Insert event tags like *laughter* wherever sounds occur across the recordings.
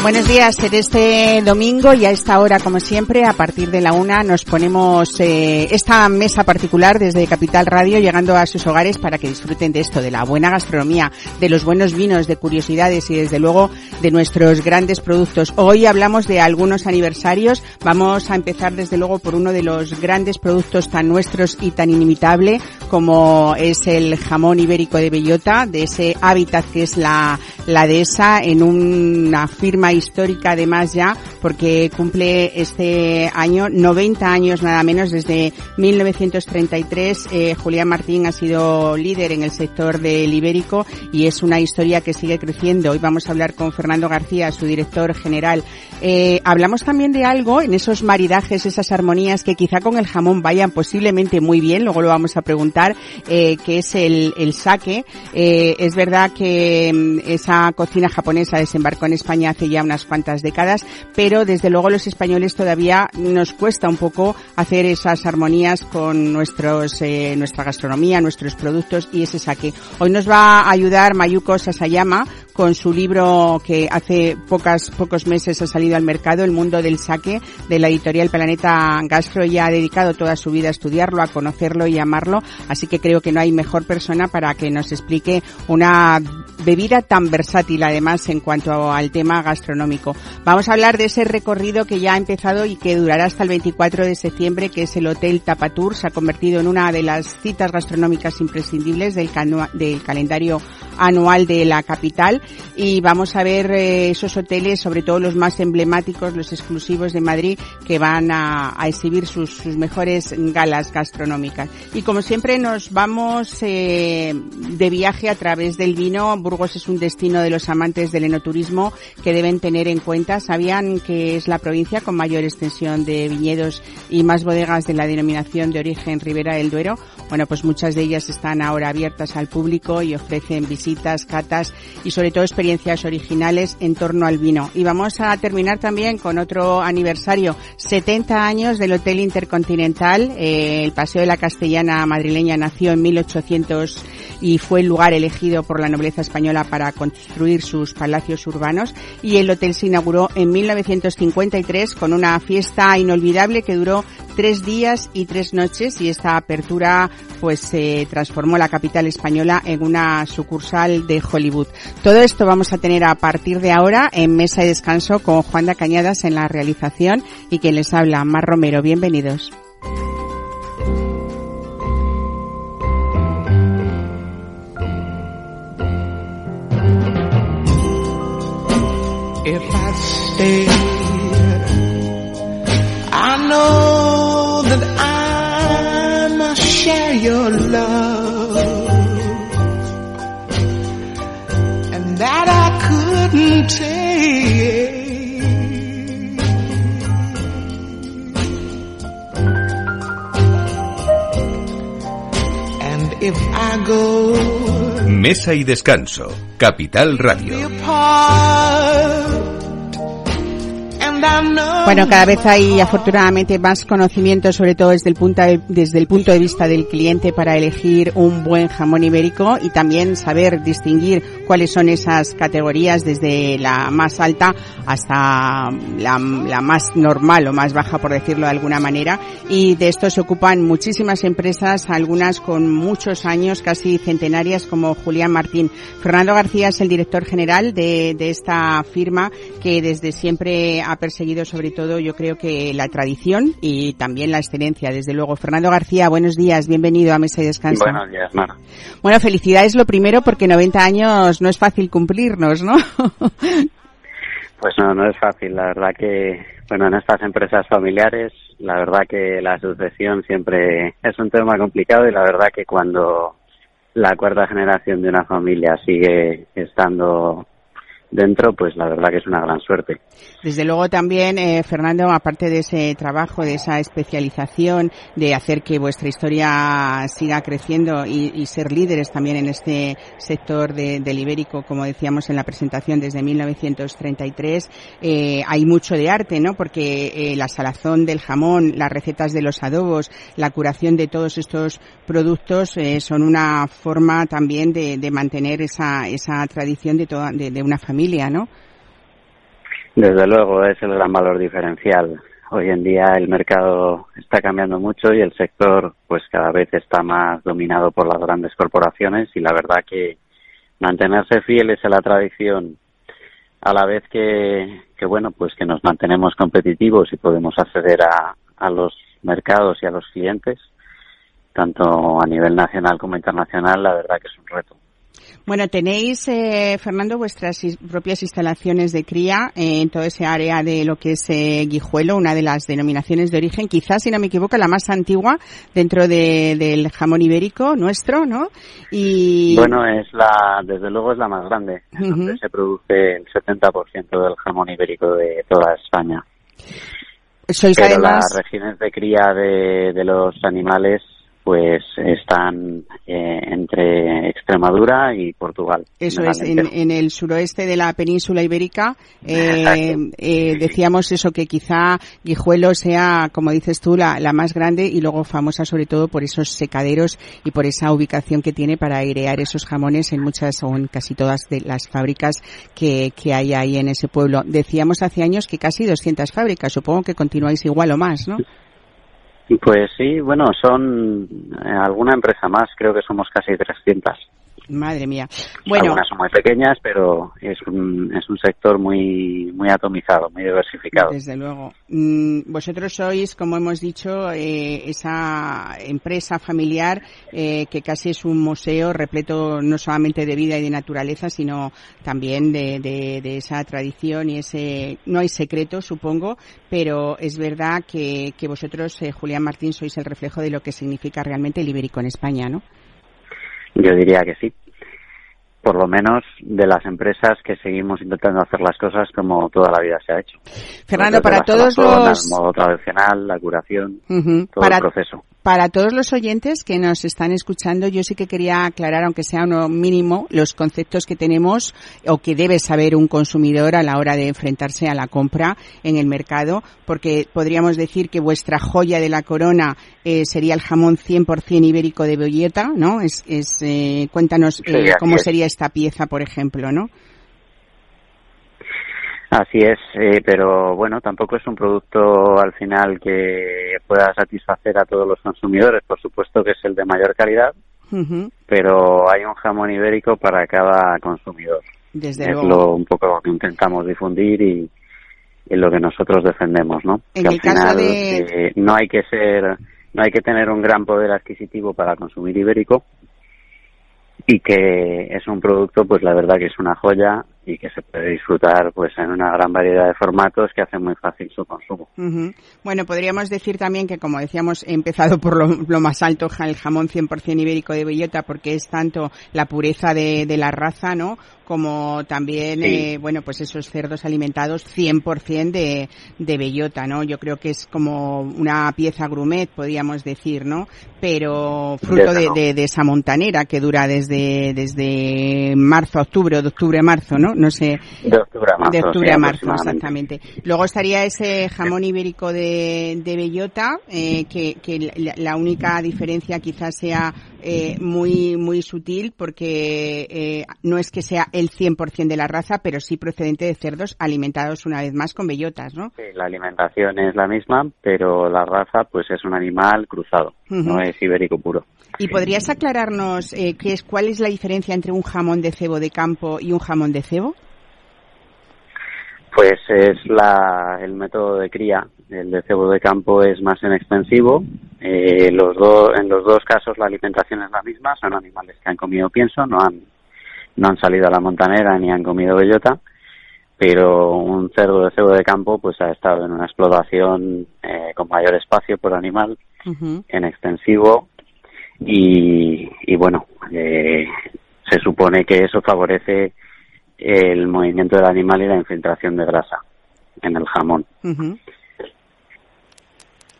Buenos días, en este domingo y a esta hora, como siempre, a partir de la una nos ponemos eh, esta mesa particular desde Capital Radio, llegando a sus hogares para que disfruten de esto, de la buena gastronomía, de los buenos vinos, de curiosidades y desde luego de nuestros grandes productos. Hoy hablamos de algunos aniversarios. Vamos a empezar desde luego por uno de los grandes productos tan nuestros y tan inimitable como es el jamón ibérico de bellota, de ese hábitat que es la, la dehesa en una firma histórica además ya porque cumple este año 90 años nada menos desde 1933. Eh, Julián Martín ha sido líder en el sector del ibérico y es una historia que sigue creciendo. Hoy vamos a hablar con Fernando García, su director general. Eh, hablamos también de algo en esos maridajes, esas armonías que quizá con el jamón vayan posiblemente muy bien. Luego lo vamos a preguntar, eh, que es el, el sake. Eh, es verdad que mm, esa cocina japonesa desembarcó en España hace ya unas cuantas décadas, pero desde luego los españoles todavía nos cuesta un poco hacer esas armonías con nuestros, eh, nuestra gastronomía, nuestros productos y ese saque. Hoy nos va a ayudar Mayuko Sasayama con su libro que hace pocas, pocos meses ha salido al mercado, El mundo del saque, de la editorial Planeta Gastro. y ha dedicado toda su vida a estudiarlo, a conocerlo y amarlo, así que creo que no hay mejor persona para que nos explique una bebida tan versátil además en cuanto al tema gastronómico. Vamos a hablar de ese recorrido que ya ha empezado y que durará hasta el 24 de septiembre, que es el Hotel Tapatur. Se ha convertido en una de las citas gastronómicas imprescindibles del, del calendario anual de la capital y vamos a ver eh, esos hoteles, sobre todo los más emblemáticos, los exclusivos de Madrid, que van a, exhibir sus, sus, mejores galas gastronómicas. Y como siempre nos vamos eh, de viaje a través del vino. Burgos es un destino de los amantes del enoturismo que deben tener en cuenta. ¿Sabían que es la provincia con mayor extensión de viñedos y más bodegas de la denominación de origen Ribera del Duero? Bueno, pues muchas de ellas están ahora abiertas al público y ofrecen visitas, catas y sobre todo experiencias originales en torno al vino. Y vamos a terminar también con otro aniversario, 70 años del Hotel Intercontinental. Eh, el Paseo de la Castellana madrileña nació en 1800 y fue el lugar elegido por la nobleza española para construir sus palacios urbanos y el hotel se inauguró en 1953 con una fiesta inolvidable que duró tres días y tres noches y esta apertura pues se transformó la capital española en una sucursal de Hollywood. Todo esto vamos a tener a partir de ahora en Mesa y Descanso con Juan de Cañadas en la realización y quien les habla, Mar Romero. Bienvenidos. If I your love. And that I couldn't take. And if I go Mesa y Descanso, Capital Radio. Bueno, cada vez hay afortunadamente más conocimiento, sobre todo desde el, punto de, desde el punto de vista del cliente, para elegir un buen jamón ibérico y también saber distinguir cuáles son esas categorías desde la más alta hasta la, la más normal o más baja, por decirlo de alguna manera. Y de esto se ocupan muchísimas empresas, algunas con muchos años, casi centenarias, como Julián Martín. Fernando García es el director general de, de esta firma que desde siempre ha perseguido sobre todo yo creo que la tradición y también la excelencia, desde luego. Fernando García, buenos días, bienvenido a Mesa y Descanso. Buenos días, Mara. Bueno, felicidades lo primero porque 90 años no es fácil cumplirnos, ¿no? *laughs* Pues no, no es fácil. La verdad que, bueno, en estas empresas familiares, la verdad que la sucesión siempre es un tema complicado y la verdad que cuando la cuarta generación de una familia sigue estando dentro, pues la verdad que es una gran suerte. Desde luego también, eh, Fernando, aparte de ese trabajo, de esa especialización, de hacer que vuestra historia siga creciendo y, ser líderes también en este sector del ibérico, como decíamos en la presentación desde 1933, eh, hay mucho de arte, ¿no? Porque eh, la salazón del jamón, las recetas de los adobos, la curación de todos estos productos son una forma también de, mantener esa, esa tradición de, toda, de una familia ¿no? Desde luego, es el gran valor diferencial. Hoy en día el mercado está cambiando mucho y el sector pues cada vez está más dominado por las grandes corporaciones y la verdad que mantenerse fieles a la tradición a la vez que, que bueno pues que nos mantenemos competitivos y podemos acceder a, a los mercados y a los clientes tanto a nivel nacional como internacional la verdad que es un reto bueno, tenéis, eh, Fernando, vuestras propias instalaciones de cría en todo ese área de lo que es eh, Guijuelo, una de las denominaciones de origen, quizás, si no me equivoco, la más antigua dentro del jamón ibérico nuestro, ¿no? Y... Bueno, es la, desde luego es la más grande, donde se produce el 70% del jamón ibérico de toda España. Sois Pero las regiones de cría de, de los animales pues están eh, entre Extremadura y Portugal. Eso es, en, el suroeste de la península ibérica. *laughs* Eh, eh, decíamos eso, que quizá Guijuelo sea, como dices tú, la, más grande y luego famosa sobre todo por esos secaderos y por esa ubicación que tiene para airear esos jamones en muchas o en casi todas de las fábricas que, que hay ahí en ese pueblo. Decíamos hace años que casi 200 fábricas. Supongo que continuáis igual o más, ¿no? Pues sí, bueno, son eh, alguna empresa más, creo que somos casi 300. Madre mía. Bueno, Algunas son muy pequeñas, pero es un, es un sector muy, muy atomizado, muy diversificado. Desde luego. Mm, vosotros sois, como hemos dicho, eh, esa empresa familiar eh, que casi es un museo repleto no solamente de vida y de naturaleza, sino también de, de, esa tradición y ese. No hay secreto, supongo, pero es verdad que, que vosotros, eh, Julián Martín, sois el reflejo de lo que significa realmente el ibérico en España, ¿no? Yo diría que sí. Por lo menos de las empresas que seguimos intentando hacer las cosas como toda la vida se ha hecho. Fernando, para todos los... El modo tradicional, la curación, todo el proceso para todos los oyentes que nos están escuchando, yo sí que quería aclarar, aunque sea uno mínimo, los conceptos que tenemos o que debe saber un consumidor a la hora de enfrentarse a la compra en el mercado, porque podríamos decir que vuestra joya de la corona eh, sería el jamón 100% ibérico de Boyeta, ¿no? Es, es eh, cuéntanos eh, cómo sería esta pieza, por ejemplo, ¿no? Así es, eh, pero bueno, tampoco es un producto al final que pueda satisfacer a todos los consumidores. Por supuesto que es el de mayor calidad, pero hay un jamón ibérico para cada consumidor. Desde es lo un poco lo que intentamos difundir y, lo que nosotros defendemos, ¿no? que al final eh, no hay que ser, no hay que tener un gran poder adquisitivo para consumir ibérico y que es un producto, pues la verdad que es una joya y que se puede disfrutar pues en una gran variedad de formatos que hacen muy fácil su consumo. Bueno, podríamos decir también que, como decíamos, he empezado por lo, más alto, el jamón 100% ibérico de bellota, porque es tanto la pureza de, de la raza, ¿no? Como también, eh, bueno, pues esos cerdos alimentados 100% de, de bellota, ¿no? Yo creo que es como una pieza grumet, podríamos decir, ¿no? Pero fruto de, de, esa montanera que dura desde, desde marzo a octubre o de octubre a marzo, ¿no? No sé. De octubre a marzo. De octubre a marzo, exactamente. Luego estaría ese jamón ibérico de, de bellota, eh, que, que la, única diferencia quizás sea eh, muy, muy sutil porque eh, no es que sea el 100% de la raza, pero sí procedente de cerdos alimentados una vez más con bellotas, ¿no? Sí, la alimentación es la misma, pero la raza pues es un animal cruzado, no es ibérico puro. ¿Y podrías aclararnos eh, qué es, cuál es la diferencia entre un jamón de cebo de campo y un jamón de cebo? Pues es la, el método de cría. El de cebo de campo es más inextensivo. Eh, los en los dos casos la alimentación es la misma. Son animales que han comido pienso, no han no han salido a la montanera ni han comido bellota, pero un cerdo de cebo de campo pues ha estado en una explotación eh, con mayor espacio por animal, en extensivo, y, y bueno, eh, se supone que eso favorece el movimiento del animal y la infiltración de grasa en el jamón.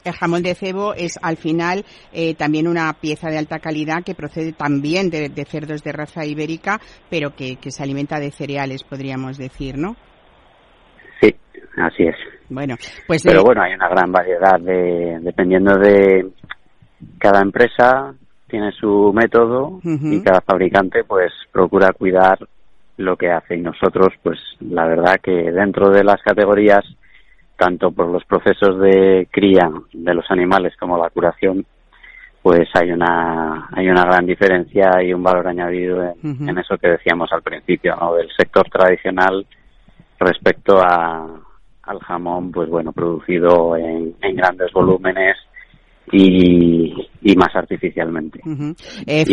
El jamón de cebo es al final eh, también una pieza de alta calidad que procede también de, cerdos de raza ibérica, pero que, se alimenta de cereales, podríamos decir, ¿no? Sí, así es. Bueno, pues. Pero eh, bueno, hay una gran variedad de, dependiendo de cada empresa tiene su método y cada fabricante pues procura cuidar lo que hace y nosotros pues la verdad que dentro de las categorías tanto por los procesos de cría de los animales como la curación, pues hay una hay una gran diferencia y un valor añadido en, eso que decíamos al principio, ¿no? Del sector tradicional respecto a, al jamón, pues bueno, producido en, en grandes volúmenes y, más artificialmente. Eh,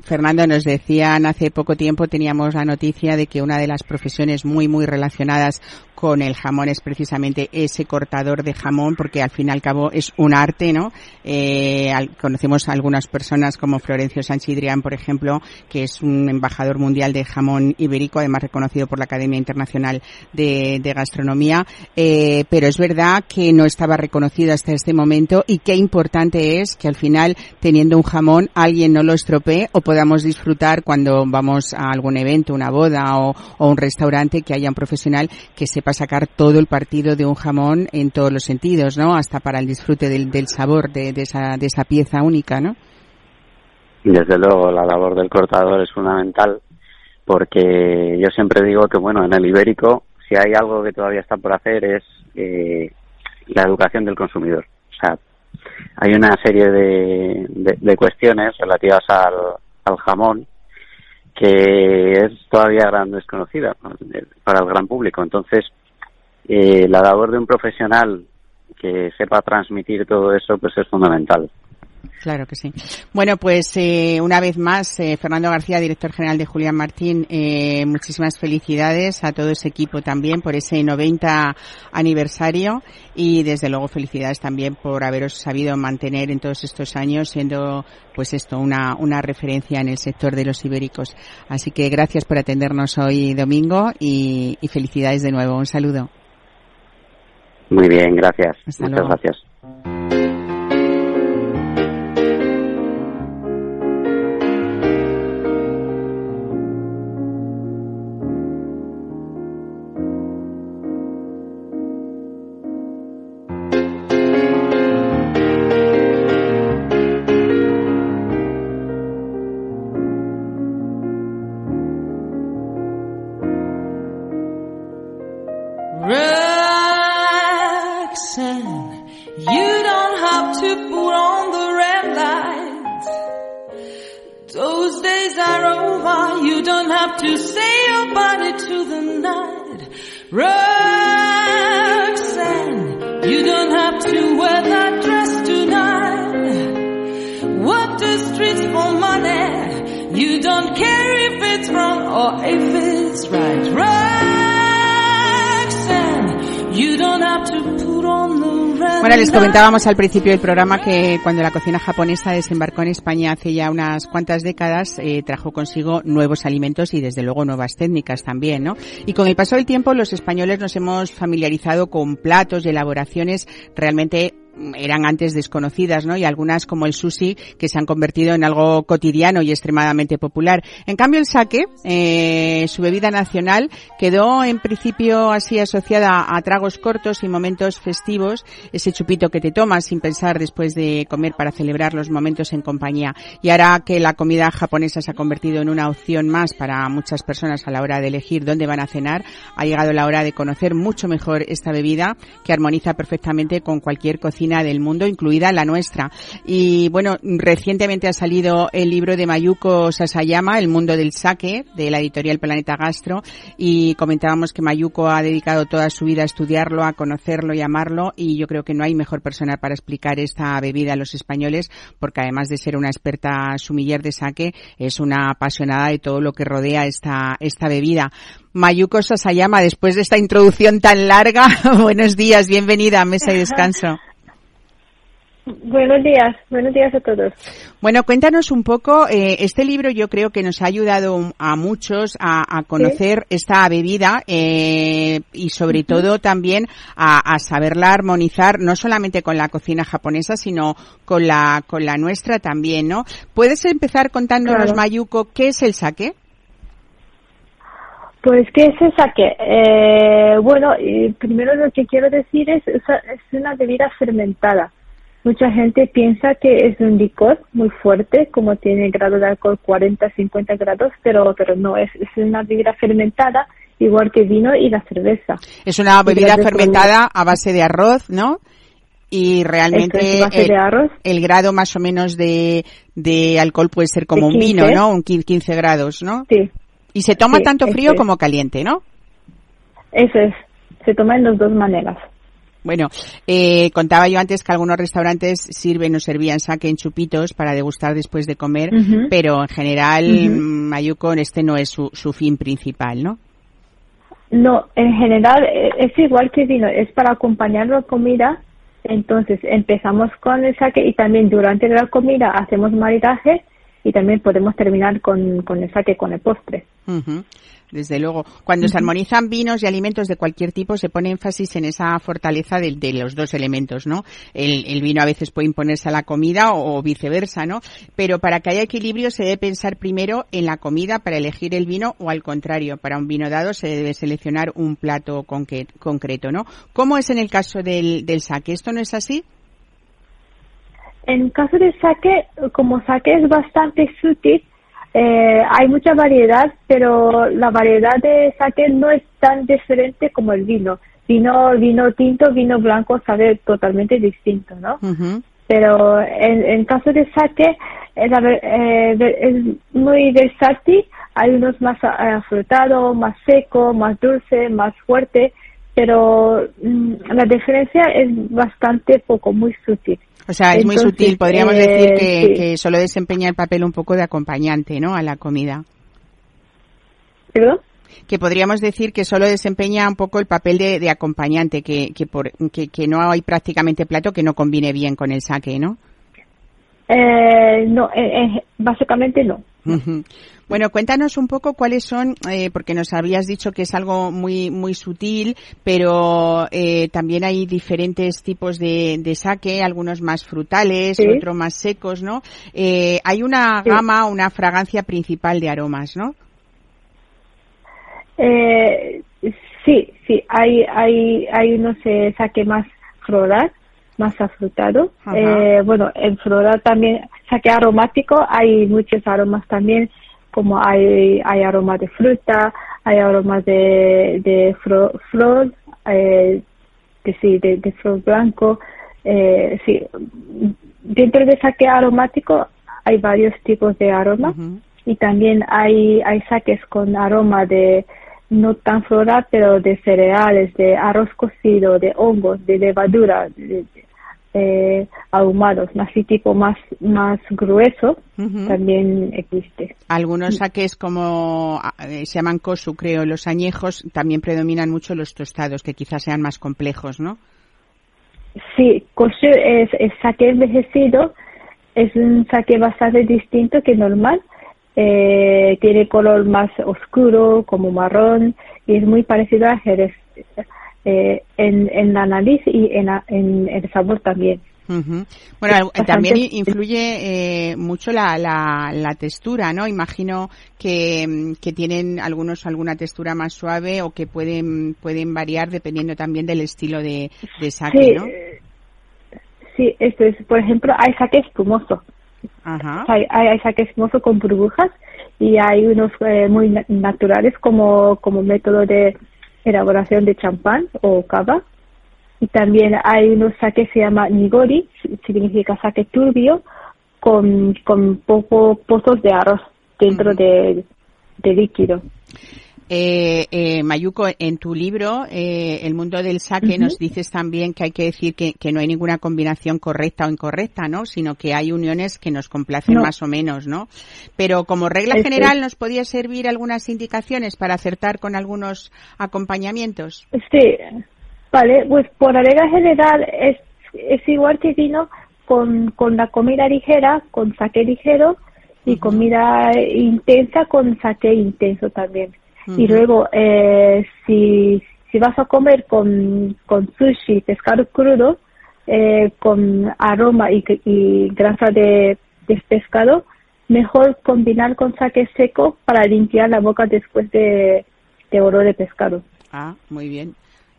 Fernando, nos decían hace poco tiempo, teníamos la noticia de que una de las profesiones muy, muy relacionadas con el jamón es precisamente ese cortador de jamón, porque al fin y al cabo es un arte, ¿no? Eh, conocemos a algunas personas como Florencio Sanchidrián, por ejemplo, que es un embajador mundial de jamón ibérico, además reconocido por la Academia Internacional de, Gastronomía, eh, pero es verdad que no estaba reconocido hasta este momento y qué importante es que al final, teniendo un jamón, alguien no lo estropee o podamos disfrutar cuando vamos a algún evento, una boda o, un restaurante que haya un profesional que se para sacar todo el partido de un jamón en todos los sentidos, ¿no? Hasta para el disfrute del, sabor de, de, esa, de esa pieza única, ¿no? Desde luego, la labor del cortador es fundamental porque yo siempre digo que, bueno, en el ibérico, si hay algo que todavía está por hacer es eh, la educación del consumidor. O sea, hay una serie de, de, cuestiones relativas al, al jamón que es todavía gran desconocida para el gran público. Entonces, eh, la labor de un profesional que sepa transmitir todo eso, pues es fundamental. Claro que sí. Bueno, pues eh, una vez más, eh, Fernando García, director general de Julián Martín, eh, muchísimas felicidades a todo ese equipo también por ese 90 aniversario y desde luego felicidades también por haberos sabido mantener en todos estos años siendo pues esto una, una referencia en el sector de los ibéricos. Así que gracias por atendernos hoy domingo y, felicidades de nuevo. Un saludo. Muy bien, gracias. Muchas gracias. Bueno, les comentábamos al principio del programa que cuando la cocina japonesa desembarcó en España hace ya unas cuantas décadas, eh, trajo consigo nuevos alimentos y desde luego nuevas técnicas también, ¿no? Y con el paso del tiempo los españoles nos hemos familiarizado con platos y elaboraciones realmente eran antes desconocidas, ¿no? Y algunas como el sushi que se han convertido en algo cotidiano y extremadamente popular. En cambio el sake, eh, su bebida nacional, quedó en principio así asociada a tragos cortos y momentos festivos, ese chupito que te tomas sin pensar después de comer para celebrar los momentos en compañía. Y ahora que la comida japonesa se ha convertido en una opción más para muchas personas a la hora de elegir dónde van a cenar, ha llegado la hora de conocer mucho mejor esta bebida que armoniza perfectamente con cualquier cocina del mundo, incluida la nuestra. Y bueno, recientemente ha salido el libro de Mayuko Sasayama, El mundo del sake, de la editorial Planeta Gastro, y comentábamos que Mayuko ha dedicado toda su vida a estudiarlo, a conocerlo y amarlo, y yo creo que no hay mejor persona para explicar esta bebida a los españoles, porque además de ser una experta sumiller de sake, es una apasionada de todo lo que rodea esta, esta bebida. Mayuko Sasayama, después de esta introducción tan larga, *laughs* buenos días, bienvenida a Mesa y Descanso. Buenos días, buenos días a todos. Bueno, cuéntanos un poco, eh, este libro yo creo que nos ha ayudado a muchos a, conocer esta bebida eh, y sobre todo también a, saberla armonizar no solamente con la cocina japonesa, sino con la, con la nuestra también, ¿no? ¿Puedes empezar contándonos, Mayuko, qué es el sake? Pues, ¿qué es el sake? Eh, bueno, primero lo que quiero decir es, es una bebida fermentada Mucha gente piensa que es un licor muy fuerte, como tiene grado de alcohol 40, 50 grados, pero, pero no, es, es una bebida fermentada, igual que vino y la cerveza. Es una bebida fermentada a base de arroz, ¿no? y realmente el, grado más o menos de, de alcohol puede ser como un vino, ¿no? Un 15 grados, ¿no? Sí. Y se toma tanto frío como caliente, ¿no? Eso es. Se toma en las dos maneras. Bueno, eh, contaba yo antes que algunos restaurantes sirven o servían saque en chupitos para degustar después de comer, pero en general, Mayuko, este no es su, su fin principal, ¿no? No, en general eh, es igual que vino, es para acompañar la comida. Entonces empezamos con el saque y también durante la comida hacemos maridaje y también podemos terminar con, con el saque, con el postre desde luego. Cuando se armonizan vinos y alimentos de cualquier tipo, se pone énfasis en esa fortaleza de, los dos elementos, ¿no? El, vino a veces puede imponerse a la comida o, viceversa, ¿no? Pero para que haya equilibrio se debe pensar primero en la comida para elegir el vino o al contrario, para un vino dado se debe seleccionar un plato concreto, ¿no? ¿Cómo es en el caso del, del saque? ¿Esto no es así? En caso del saque, como saque es bastante sutil, eh, hay mucha variedad, pero la variedad de sake no es tan diferente como el vino. Vino, vino tinto, vino blanco sabe totalmente distinto, ¿no? Pero en, en caso de sake es, eh, es muy versátil. Hay unos más afrutados, más seco, más dulce, más fuerte, pero mm, la diferencia es bastante poco, muy sutil. O sea, es muy sutil. Podríamos decir que, que, solo desempeña el papel un poco de acompañante, ¿no? A la comida. ¿Perdón? Que podríamos decir que solo desempeña un poco el papel de, de acompañante, que, que, por, que, que no hay prácticamente plato que no combine bien con el saque, ¿no? Eh, no, eh, eh, básicamente no. Bueno, cuéntanos un poco cuáles son, eh, porque nos habías dicho que es algo muy muy sutil, pero eh, también hay diferentes tipos de, de saque, algunos más frutales, otros más secos, ¿no? Eh, hay una gama, una fragancia principal de aromas, ¿no? sí, sí, hay hay hay unos saque más floral, más afrutado. bueno, en floral también saque aromático, hay muchos aromas también como hay, hay aromas de fruta, hay aromas de, de flor, eh, de, sí, de, de flor blanco. Eh, sí. Dentro de saque aromático hay varios tipos de aromas y también hay, hay saques con aroma de no tan floral, pero de cereales, de arroz cocido, de hongos, de levadura, de, eh, ahumados, así tipo más, más grueso, también existe. Algunos saques como eh, se llaman kosu, creo, los añejos, también predominan mucho los tostados, que quizás sean más complejos, ¿no? Sí, kosu es, es saque envejecido, es un saque bastante distinto que normal, eh, tiene color más oscuro, como marrón, y es muy parecido a Jerez eh, en, en, la nariz y en, en el sabor también. Bueno, también influye eh, mucho la, la, la, textura, ¿no? Imagino que, que, tienen algunos alguna textura más suave o que pueden pueden variar dependiendo también del estilo de, de saque, sí, ¿no? Sí, esto es, por ejemplo, hay saque espumoso. Ajá. Hay, hay, saque espumoso con burbujas y hay unos eh, muy naturales como, como método de elaboración de champán o cava. Y también hay unos saques que se llama nigori, significa saque turbio, con, con poco pozos de arroz dentro de, de líquido. Eh, eh, Mayuko, en tu libro, eh, El mundo del saque, nos dices también que hay que decir que, que, no hay ninguna combinación correcta o incorrecta, ¿no? Sino que hay uniones que nos complacen más o menos, ¿no? Pero como regla general, ¿nos podía servir algunas indicaciones para acertar con algunos acompañamientos? Sí, vale, pues por regla general es, es igual que vino, con, con la comida ligera, con saque ligero, y comida intensa con saque intenso también. Y luego, eh, si, si vas a comer con, con sushi, pescado crudo, eh, con aroma y, y grasa de, de pescado, mejor combinar con saque seco para limpiar la boca después de, de oro de pescado. Ah, muy bien.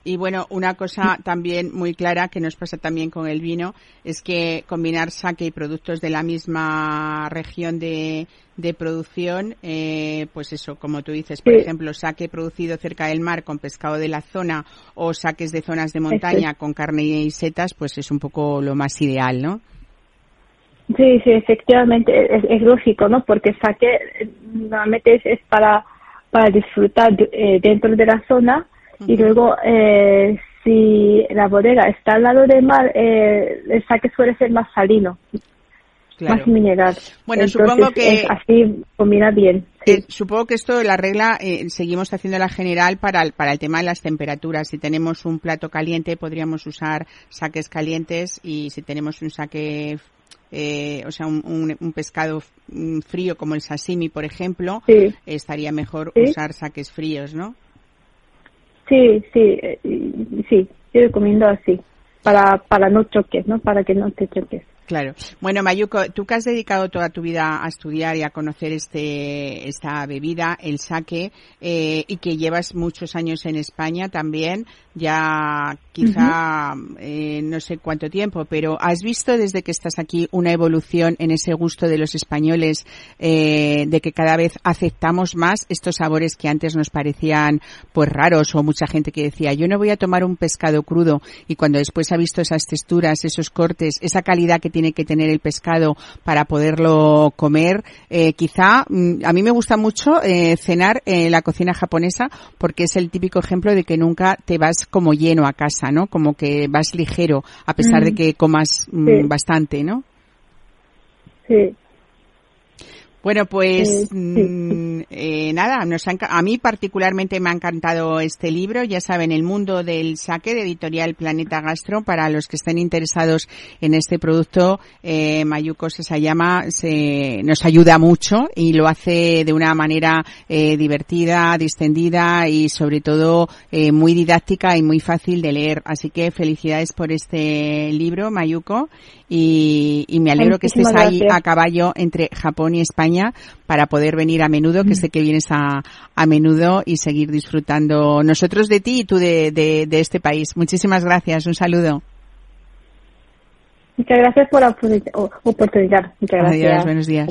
Y bueno, una cosa también muy clara que nos pasa también con el vino es que combinar saque y productos de la misma región de, de producción, eh, pues eso, como tú dices, por ejemplo, saque producido cerca del mar con pescado de la zona o saques de zonas de montaña con carne y setas, pues es un poco lo más ideal, ¿no? Sí, sí, efectivamente, es, lógico, ¿no? Porque saque eh, normalmente es, para, para disfrutar eh, dentro de la zona y luego, eh, si la bodega está al lado del mar, eh, el saque suele ser más salino. Más mineral. Bueno, supongo que así combina bien. Eh, supongo que esto la regla eh, seguimos haciendo la general para el, para el tema de las temperaturas. Si tenemos un plato caliente podríamos usar saques calientes y si tenemos un saque eh, o sea, un, un, pescado mm, frío como el sashimi, por ejemplo, estaría mejor usar saques fríos, ¿no? Sí, sí, eh, sí, yo recomiendo así, para, para no choques, ¿no? Para que no te choques. Claro. Bueno, Mayuko, tú que has dedicado toda tu vida a estudiar y a conocer este, esta bebida, el sake, eh, y que llevas muchos años en España también, ya quizá eh, no sé cuánto tiempo, pero ¿has visto desde que estás aquí una evolución en ese gusto de los españoles, eh, de que cada vez aceptamos más estos sabores que antes nos parecían pues raros o mucha gente que decía yo no voy a tomar un pescado crudo y cuando después ha visto esas texturas, esos cortes, esa calidad que tiene que tener el pescado para poderlo comer, eh, quizá mm, a mí me gusta mucho eh, cenar en la cocina japonesa porque es el típico ejemplo de que nunca te vas como lleno a casa, ¿no? Como que vas ligero, a pesar de mm. que comas mm, bastante, ¿no? Sí. Bueno, pues mm, eh, nada, nos a mí particularmente me ha encantado este libro, ya saben, El mundo del saque de editorial Planeta Gastro, para los que estén interesados en este producto, eh, Mayuko Sesayama se, nos ayuda mucho y lo hace de una manera eh, divertida, distendida y sobre todo eh, muy didáctica y muy fácil de leer. Así que felicidades por este libro, Mayuko, y, y me alegro que estés ahí a caballo entre Japón y España para poder venir a menudo, que mm. sé que vienes a, a menudo y seguir disfrutando nosotros de ti y tú de, de, de este país. Muchísimas gracias, un saludo. Muchas gracias por la oportunidad. Muchas gracias. Adiós, buenos días.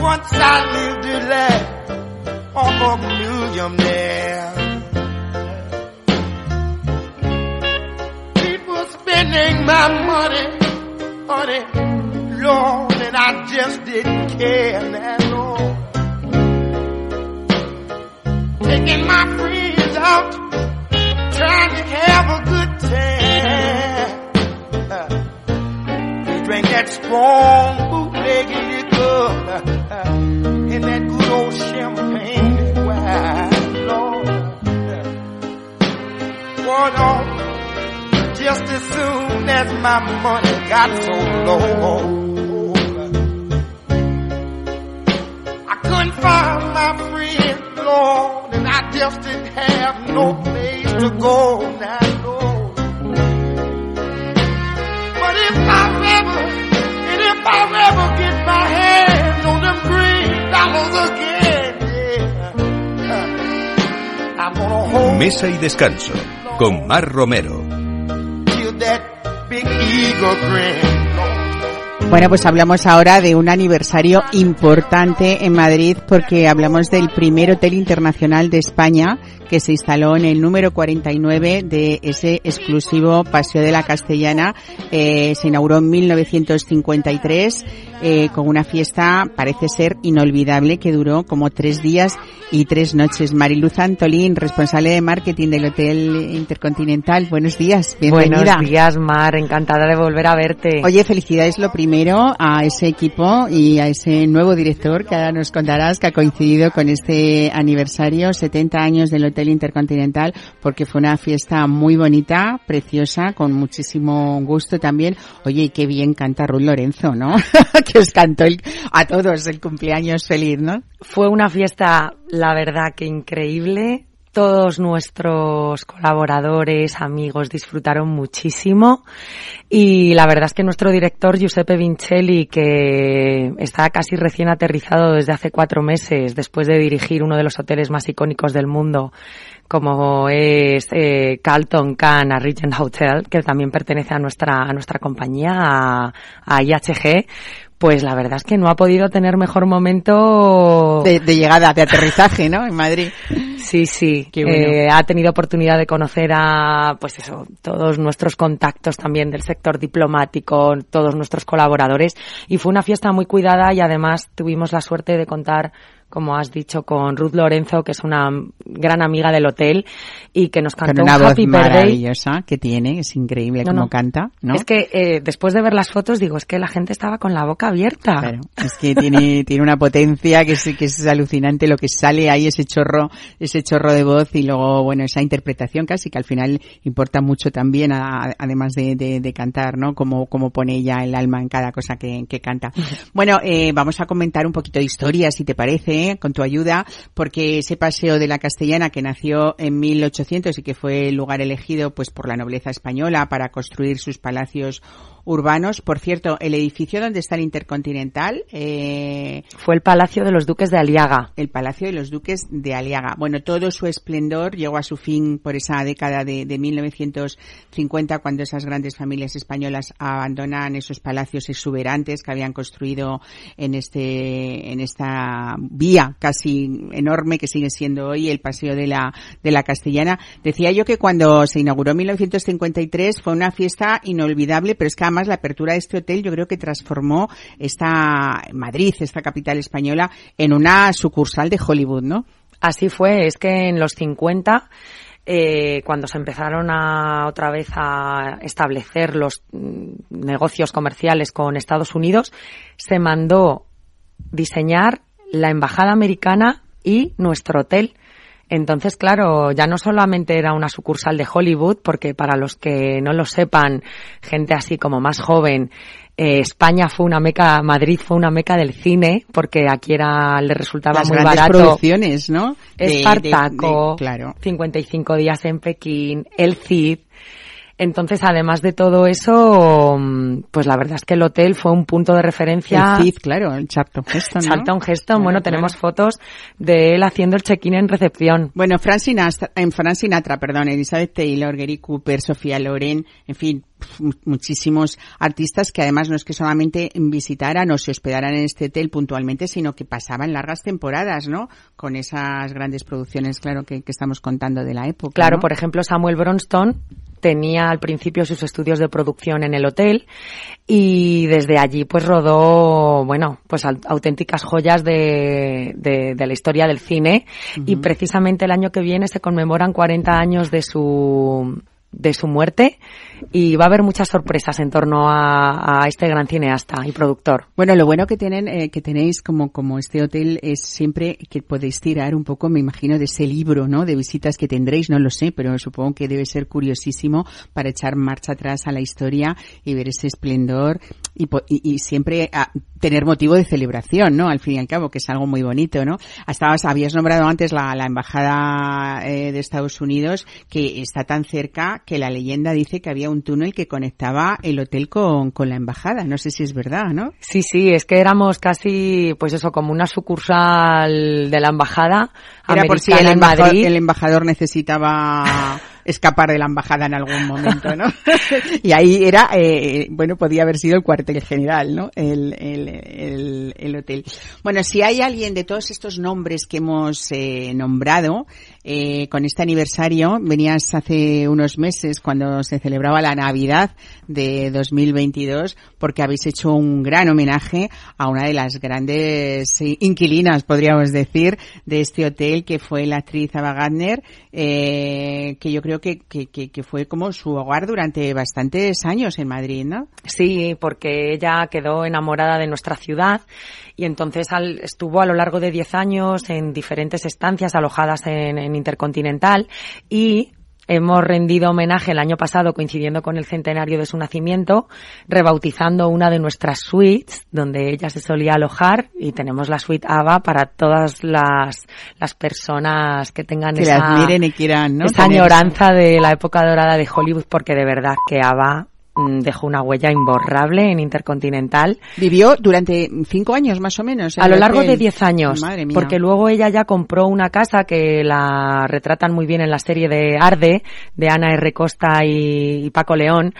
Once I lived in that on a million there. People spending my money, money, Lord, and I just didn't care that Lord. Taking my friends out, trying to have a good time. We drank that strong bootleg uh, uh, in that good old champagne Wore off just as soon as my money got so low. I couldn't find my friend, Lord, and I just didn't have no place to go now, Lord. But if I ever, and if I ever get my hands on them green dollars again, Mesa y descanso con Mar Romero. Bueno, pues hablamos ahora de un aniversario importante en Madrid porque hablamos del primer hotel internacional de España que se instaló en el número 49 de ese exclusivo Paseo de la Castellana. Eh, se inauguró en 1953 eh, con una fiesta, parece ser inolvidable, que duró como tres días y tres noches. Mariluz Antolín, responsable de marketing del Hotel Intercontinental. Buenos días, bienvenida. Buenos días, Mar. Encantada de volver a verte. Oye, felicidades lo primero primero a ese equipo y a ese nuevo director que ahora nos contarás que ha coincidido con este aniversario, 70 años del Hotel Intercontinental, porque fue una fiesta muy bonita, preciosa, con muchísimo gusto también. Oye, y qué bien canta Ruth Lorenzo, ¿no? *laughs* que os cantó a todos el cumpleaños feliz, ¿no? Fue una fiesta, la verdad que increíble todos nuestros colaboradores, amigos disfrutaron muchísimo. Y la verdad es que nuestro director Giuseppe Vincelli, que está casi recién aterrizado desde hace cuatro meses después de dirigir uno de los hoteles más icónicos del mundo, como es eh, Carlton Can a Regent Hotel, que también pertenece a nuestra, a nuestra compañía, a IHG, pues la verdad es que no ha podido tener mejor momento de, llegada, de aterrizaje, ¿no? En Madrid. Sí, sí. Eh, ha tenido oportunidad de conocer a, pues eso, todos nuestros contactos también del sector diplomático, todos nuestros colaboradores. Y fue una fiesta muy cuidada y además tuvimos la suerte de contar como has dicho, con Ruth Lorenzo, que es una gran amiga del hotel y que nos cantó una un Happy voz maravillosa que tiene, es increíble como canta, ¿no? Es que eh, después de ver las fotos digo, es que la gente estaba con la boca abierta. Claro, es que tiene *laughs* tiene una potencia que es que es alucinante lo que sale ahí ese chorro ese chorro de voz y luego bueno esa interpretación casi que al final importa mucho también además de, de, cantar, ¿no? Como como pone ella el alma en cada cosa que, que canta. *laughs* Bueno, eh, vamos a comentar un poquito de historia si te parece con tu ayuda, porque ese paseo de la Castellana que nació en 1800 y que fue el lugar elegido pues por la nobleza española para construir sus palacios urbanos. Por cierto, el edificio donde está el Intercontinental eh, fue el Palacio de los Duques de Aliaga. El Palacio de los Duques de Aliaga. Bueno, todo su esplendor llegó a su fin por esa década de, de 1950, cuando esas grandes familias españolas abandonan esos palacios exuberantes que habían construido en este en esta vía casi enorme que sigue siendo hoy el Paseo de la de la Castellana. Decía yo que cuando se inauguró en 1953 fue una fiesta inolvidable, pero es que además la apertura de este hotel yo creo que transformó esta Madrid, esta capital española, en una sucursal de Hollywood, ¿no? Así fue, es que en los 50 eh, cuando se empezaron a otra vez a establecer los mm, negocios comerciales con Estados Unidos, se mandó diseñar la embajada americana y nuestro hotel. Entonces, claro, ya no solamente era una sucursal de Hollywood, porque para los que no lo sepan, gente así como más joven, eh, España fue una meca, Madrid fue una meca del cine, porque aquí era, le resultaba muy barato. producciones, ¿no? Espartaco, claro. 55 días en Pekín, El Cid, entonces, además de todo eso, mm, pues la verdad es que el hotel fue un punto de referencia. El CID, claro, el Charlton Heston. ¿no? Charlton Heston, bueno, tenemos fotos de él haciendo el check-in en recepción. Bueno, Frank Sinatra, en Frank Sinatra, perdón, Elizabeth Taylor, Gary Cooper, Sofía Loren, en fin, muchísimos artistas que además no es que solamente visitaran o se hospedaran en este hotel puntualmente, sino que pasaban largas temporadas, ¿no? Con esas grandes producciones, claro, que, estamos contando de la época. Claro, por ejemplo, Samuel Bronston tenía al principio sus estudios de producción en el hotel y desde allí pues rodó, bueno, pues auténticas joyas de, de, la historia del cine y precisamente el año que viene se conmemoran 40 años de su de su muerte y va a haber muchas sorpresas en torno a, a este gran cineasta y productor. Bueno, lo bueno que tienen eh, que tenéis como como este hotel es siempre que podéis tirar un poco, me imagino, de ese libro, ¿no? De visitas que tendréis, no lo sé, pero supongo que debe ser curiosísimo para echar marcha atrás a la historia y ver ese esplendor y, y, siempre a, tener motivo de celebración, ¿no? Al fin y al cabo, que es algo muy bonito, ¿no? Hasta habías nombrado antes la, la embajada eh, de Estados Unidos que está tan cerca que la leyenda dice que había un túnel que conectaba el hotel con, con la embajada. No sé si es verdad, ¿no? Sí, sí, es que éramos casi, pues eso, como una sucursal de la embajada. Era por si el embajador, el embajador necesitaba *laughs* escapar de la embajada en algún momento, ¿no? *laughs* y ahí era, eh, bueno, podía haber sido el cuartel general, ¿no? El, el, el, hotel. Bueno, si hay alguien de todos estos nombres que hemos eh, nombrado, eh, con este aniversario. Venías hace unos meses cuando se celebraba la Navidad de 2022 porque habéis hecho un gran homenaje a una de las grandes inquilinas, podríamos decir, de este hotel que fue la actriz Ava Gardner, eh, que yo creo que, que, que fue como su hogar durante bastantes años en Madrid, ¿no? Sí, porque ella quedó enamorada de nuestra ciudad y entonces estuvo a lo largo de 10 años en diferentes estancias alojadas en, Intercontinental y hemos rendido homenaje el año pasado coincidiendo con el centenario de su nacimiento, rebautizando una de nuestras suites donde ella se solía alojar y tenemos la suite ABA para todas las, las personas que tengan esa, esa añoranza de la época dorada de Hollywood porque de verdad que ABA dejó una huella imborrable en Intercontinental. Vivió durante cinco años más o menos. A lo largo de diez años. Porque luego ella ya compró una casa que la retratan muy bien en la serie de Arde, de Ana R. Costa y, Paco León.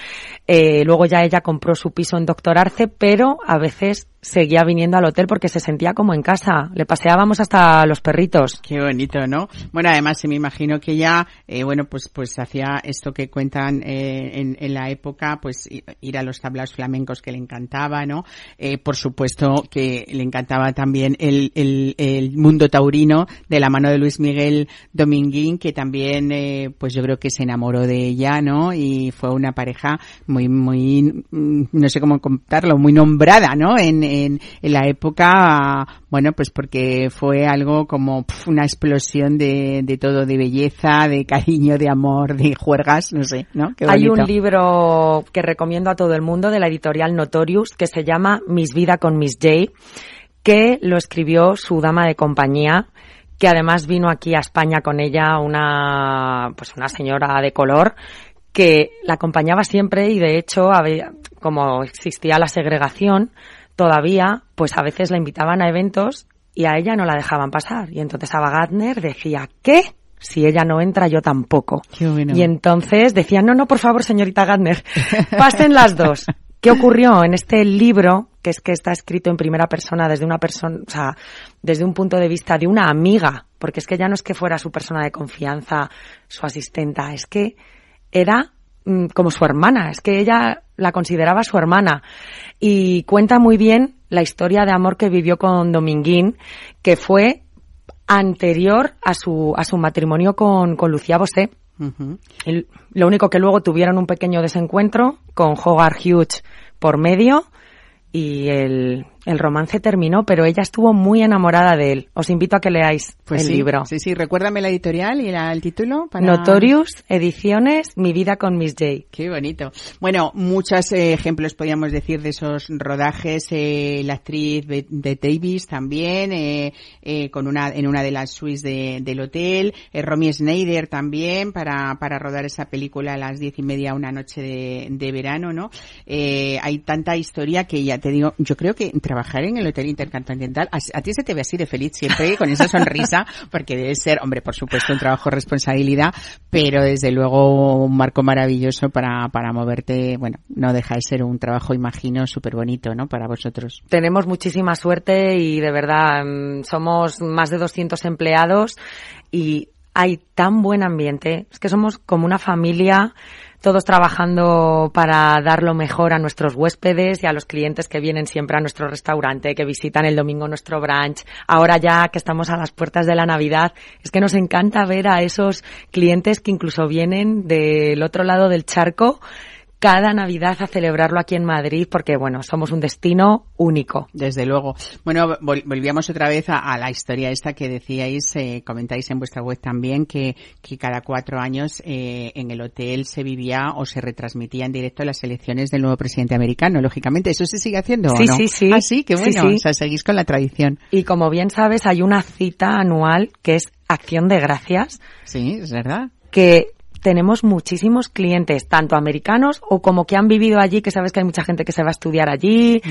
Eh, luego ya ella compró su piso en Doctor Arce, pero a veces seguía viniendo al hotel porque se sentía como en casa. Le paseábamos hasta los perritos. Qué bonito, ¿no? Bueno, además se me imagino que ella, eh, bueno, pues pues hacía esto que cuentan eh, en, en, la época, pues ir a los tablaos flamencos que le encantaba, ¿no? Eh, por supuesto que le encantaba también el, el, el, mundo taurino de la mano de Luis Miguel Dominguín, que también, eh, pues yo creo que se enamoró de ella, ¿no? Y fue una pareja muy, muy, mm, no sé cómo contarlo, muy nombrada, ¿no? En, en, la época, bueno, pues porque fue algo como una explosión de, de, todo, de belleza, de cariño, de amor, de juergas, no sé, ¿no? Hay un libro que recomiendo a todo el mundo de la editorial Notorious que se llama Miss Vida con Miss J, que lo escribió su dama de compañía que además vino aquí a España con ella una pues una señora de color que la acompañaba siempre y de hecho como existía la segregación todavía, pues a veces la invitaban a eventos y a ella no la dejaban pasar. Y entonces Ava Gardner decía, ¿qué? Si ella no entra, yo tampoco. Y entonces decía, no, no, por favor, señorita Gardner, pasen las dos. *laughs* ¿Qué ocurrió en este libro, que es que está escrito en primera persona desde una persona, o sea, desde un punto de vista de una amiga, porque es que ya no es que fuera su persona de confianza, su asistenta, es que era mm, como su hermana, es que ella la consideraba su hermana y cuenta muy bien la historia de amor que vivió con Dominguín, que fue anterior a su, a su matrimonio con, con Lucía Bosé. lo único que luego tuvieron un pequeño desencuentro con Hogarth Hughes por medio y el, el romance terminó, pero ella estuvo muy enamorada de él. Os invito a que leáis pues el libro. Sí, sí, recuérdame la editorial y el título. Para... Notorious Ediciones, Mi vida con Miss J. Qué bonito. Bueno, muchos eh, ejemplos podríamos decir de esos rodajes. Eh, la actriz de, Davis también, eh, eh, con una, en una de las suites de, del hotel. Eh, Romy Schneider también para, para rodar esa película a las diez y media una noche de, de verano, ¿no? hay tanta historia que ya te digo, yo creo que trabajar en el Hotel Intercontinental, a, ti se te ve así de feliz siempre, con esa sonrisa, *laughs* porque debe ser, hombre, por supuesto, un trabajo de responsabilidad, pero desde luego un marco maravilloso para, para moverte, bueno, no deja de ser un trabajo, imagino, súper bonito, ¿no? Para vosotros. Tenemos muchísima suerte y de verdad mm, somos más de 200 empleados y hay tan buen ambiente, es que somos como una familia todos trabajando para dar lo mejor a nuestros huéspedes y a los clientes que vienen siempre a nuestro restaurante, que visitan el domingo nuestro brunch. Ahora ya que estamos a las puertas de la Navidad, es que nos encanta ver a esos clientes que incluso vienen del otro lado del charco cada Navidad a celebrarlo aquí en Madrid porque, bueno, somos un destino único. Desde luego. Bueno, volvíamos otra vez a, la historia esta que decíais, eh, comentáis en vuestra web también, que, que cada cuatro años eh, en el hotel se vivía o se retransmitía en directo las elecciones del nuevo presidente americano. Lógicamente, ¿eso se sigue haciendo sí, o no? Sí, sí, Ah, sí, qué bueno. O sea, seguís con la tradición. Y como bien sabes, hay una cita anual que es Acción de Gracias. Sí, es verdad. Que tenemos muchísimos clientes, tanto americanos o como que han vivido allí, que sabes que hay mucha gente que se va a estudiar allí.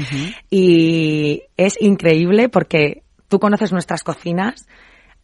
Y es increíble porque tú conoces nuestras cocinas.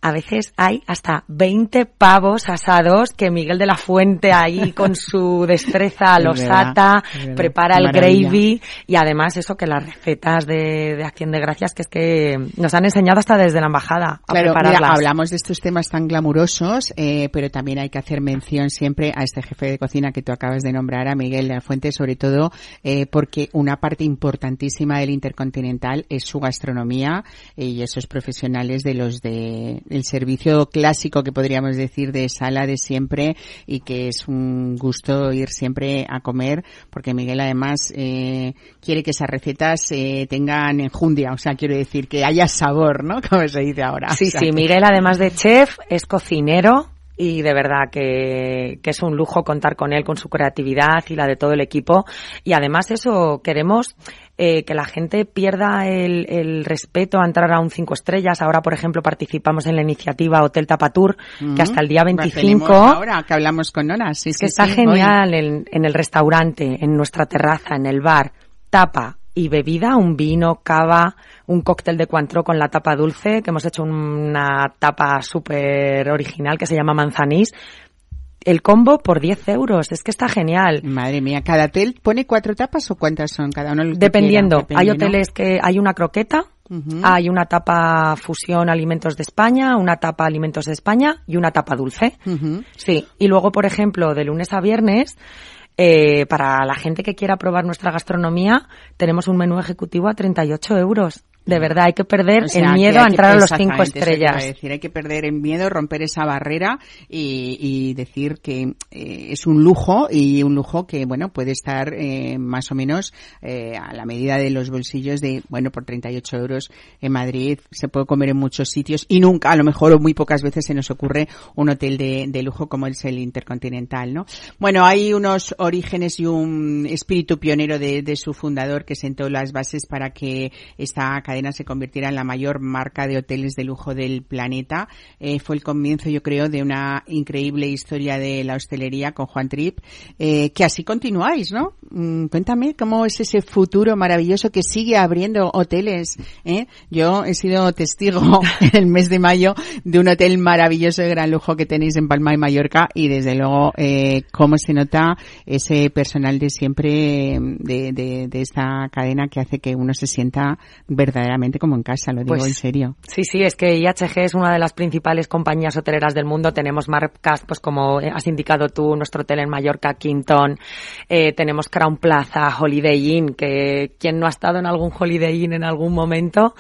A veces hay hasta 20 pavos asados que Miguel de la Fuente ahí *laughs* con su destreza los ata, prepara el gravy y además eso que las recetas de, Acción de Gracias que es que nos han enseñado hasta desde la embajada a claro, hablamos de estos temas tan glamurosos, eh, pero también hay que hacer mención siempre a este jefe de cocina que tú acabas de nombrar, a Miguel de la Fuente, sobre todo eh, porque una parte importantísima del Intercontinental es su gastronomía y esos profesionales de los de el servicio clásico que podríamos decir de sala de siempre y que es un gusto ir siempre a comer porque Miguel además eh, quiere que esas recetas eh, tengan enjundia, o sea, quiero decir que haya sabor, ¿no? *laughs* Como se dice ahora. Sí, sí, Miguel además de chef es cocinero, y de verdad que, que, es un lujo contar con él, con su creatividad y la de todo el equipo. Y además eso, queremos eh, que la gente pierda el, el, respeto a entrar a un cinco estrellas. Ahora, por ejemplo, participamos en la iniciativa Hotel Tapatur, que hasta el día 25... Ahora que hablamos con Nona, sí, que está genial en, en el restaurante, en nuestra terraza, en el bar. Tapa, y bebida, un vino, cava, un cóctel de cuantro con la tapa dulce, que hemos hecho una tapa súper original que se llama manzanís. El combo por 10 euros, es que está genial. Madre mía, ¿cada hotel pone cuatro tapas o cuántas son cada uno? Dependiendo, hay hoteles que hay una croqueta, hay una tapa fusión alimentos de España, una tapa alimentos de España y una tapa dulce. Sí, y luego, por ejemplo, de lunes a viernes, eh, para la gente que quiera probar nuestra gastronomía, tenemos un menú ejecutivo a 38 euros. De verdad, hay que perder el miedo a entrar a los cinco estrellas. decir, hay que perder el miedo, romper esa barrera y, decir que eh, es un lujo y un lujo que, bueno, puede estar eh, más o menos eh, a la medida de los bolsillos de, bueno, por 38 euros en Madrid se puede comer en muchos sitios y nunca, a lo mejor o muy pocas veces se nos ocurre un hotel de, de lujo como es el Intercontinental, ¿no? Bueno, hay unos orígenes y un espíritu pionero de, de su fundador que sentó las bases para que esta cadena se convirtiera en la mayor marca de hoteles de lujo del planeta. Eh, fue el comienzo, yo creo, de una increíble historia de la hostelería con Juan Trip, eh, que así continuáis, ¿no? Mm, cuéntame cómo es ese futuro maravilloso que sigue abriendo hoteles. ¿eh? Yo he sido testigo *laughs* en el mes de mayo de un hotel maravilloso de gran lujo que tenéis en Palma y Mallorca y desde luego cómo se nota ese personal de siempre de, de, de esta cadena que hace que uno se sienta verdaderamente como en casa, lo digo pues en serio. Sí, sí, es que IHG es una de las principales compañías hoteleras del mundo. Tenemos marcas, pues como has indicado tú, nuestro hotel en Mallorca, Quinton. Eh, tenemos Crown Plaza, Holiday Inn, que quien no ha estado en algún Holiday Inn en algún momento.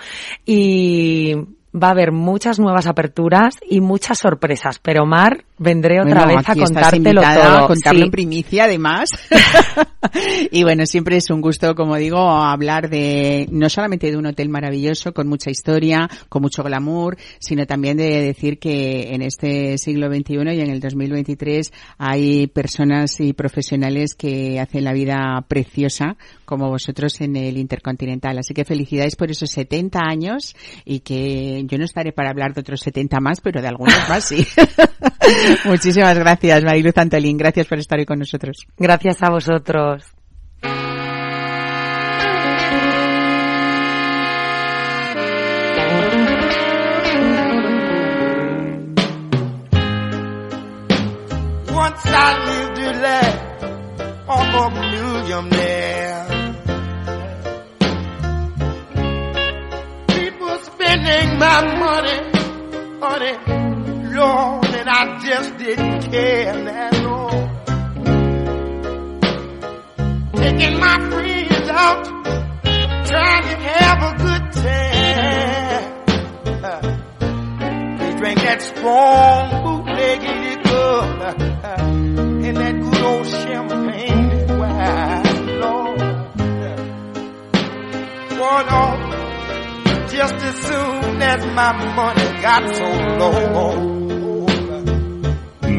Y va a haber muchas nuevas aperturas y muchas sorpresas, pero Mar, vendré otra vez a contártelo todo. A contarlo en primicia, además. *laughs* y bueno, siempre es un gusto, como digo, hablar de, no solamente de un hotel maravilloso, con mucha historia, con mucho glamour, sino también de decir que en este siglo XXI y en el 2023 hay personas y profesionales que hacen la vida preciosa, como vosotros en el Intercontinental. Así que felicidades por esos 70 años y que yo no estaré para hablar de otros 70 más, pero de algunos más sí. *laughs* *laughs* Muchísimas gracias, Mariluz Antolín. Gracias por estar hoy con nosotros. Gracias a vosotros. spending my money, honey, Lord, I just didn't care that long. Taking my friends out, trying to have a good time. They drank that strong bootleg liquor and that good old champagne wine, Lord. One off just as soon as my money got so low.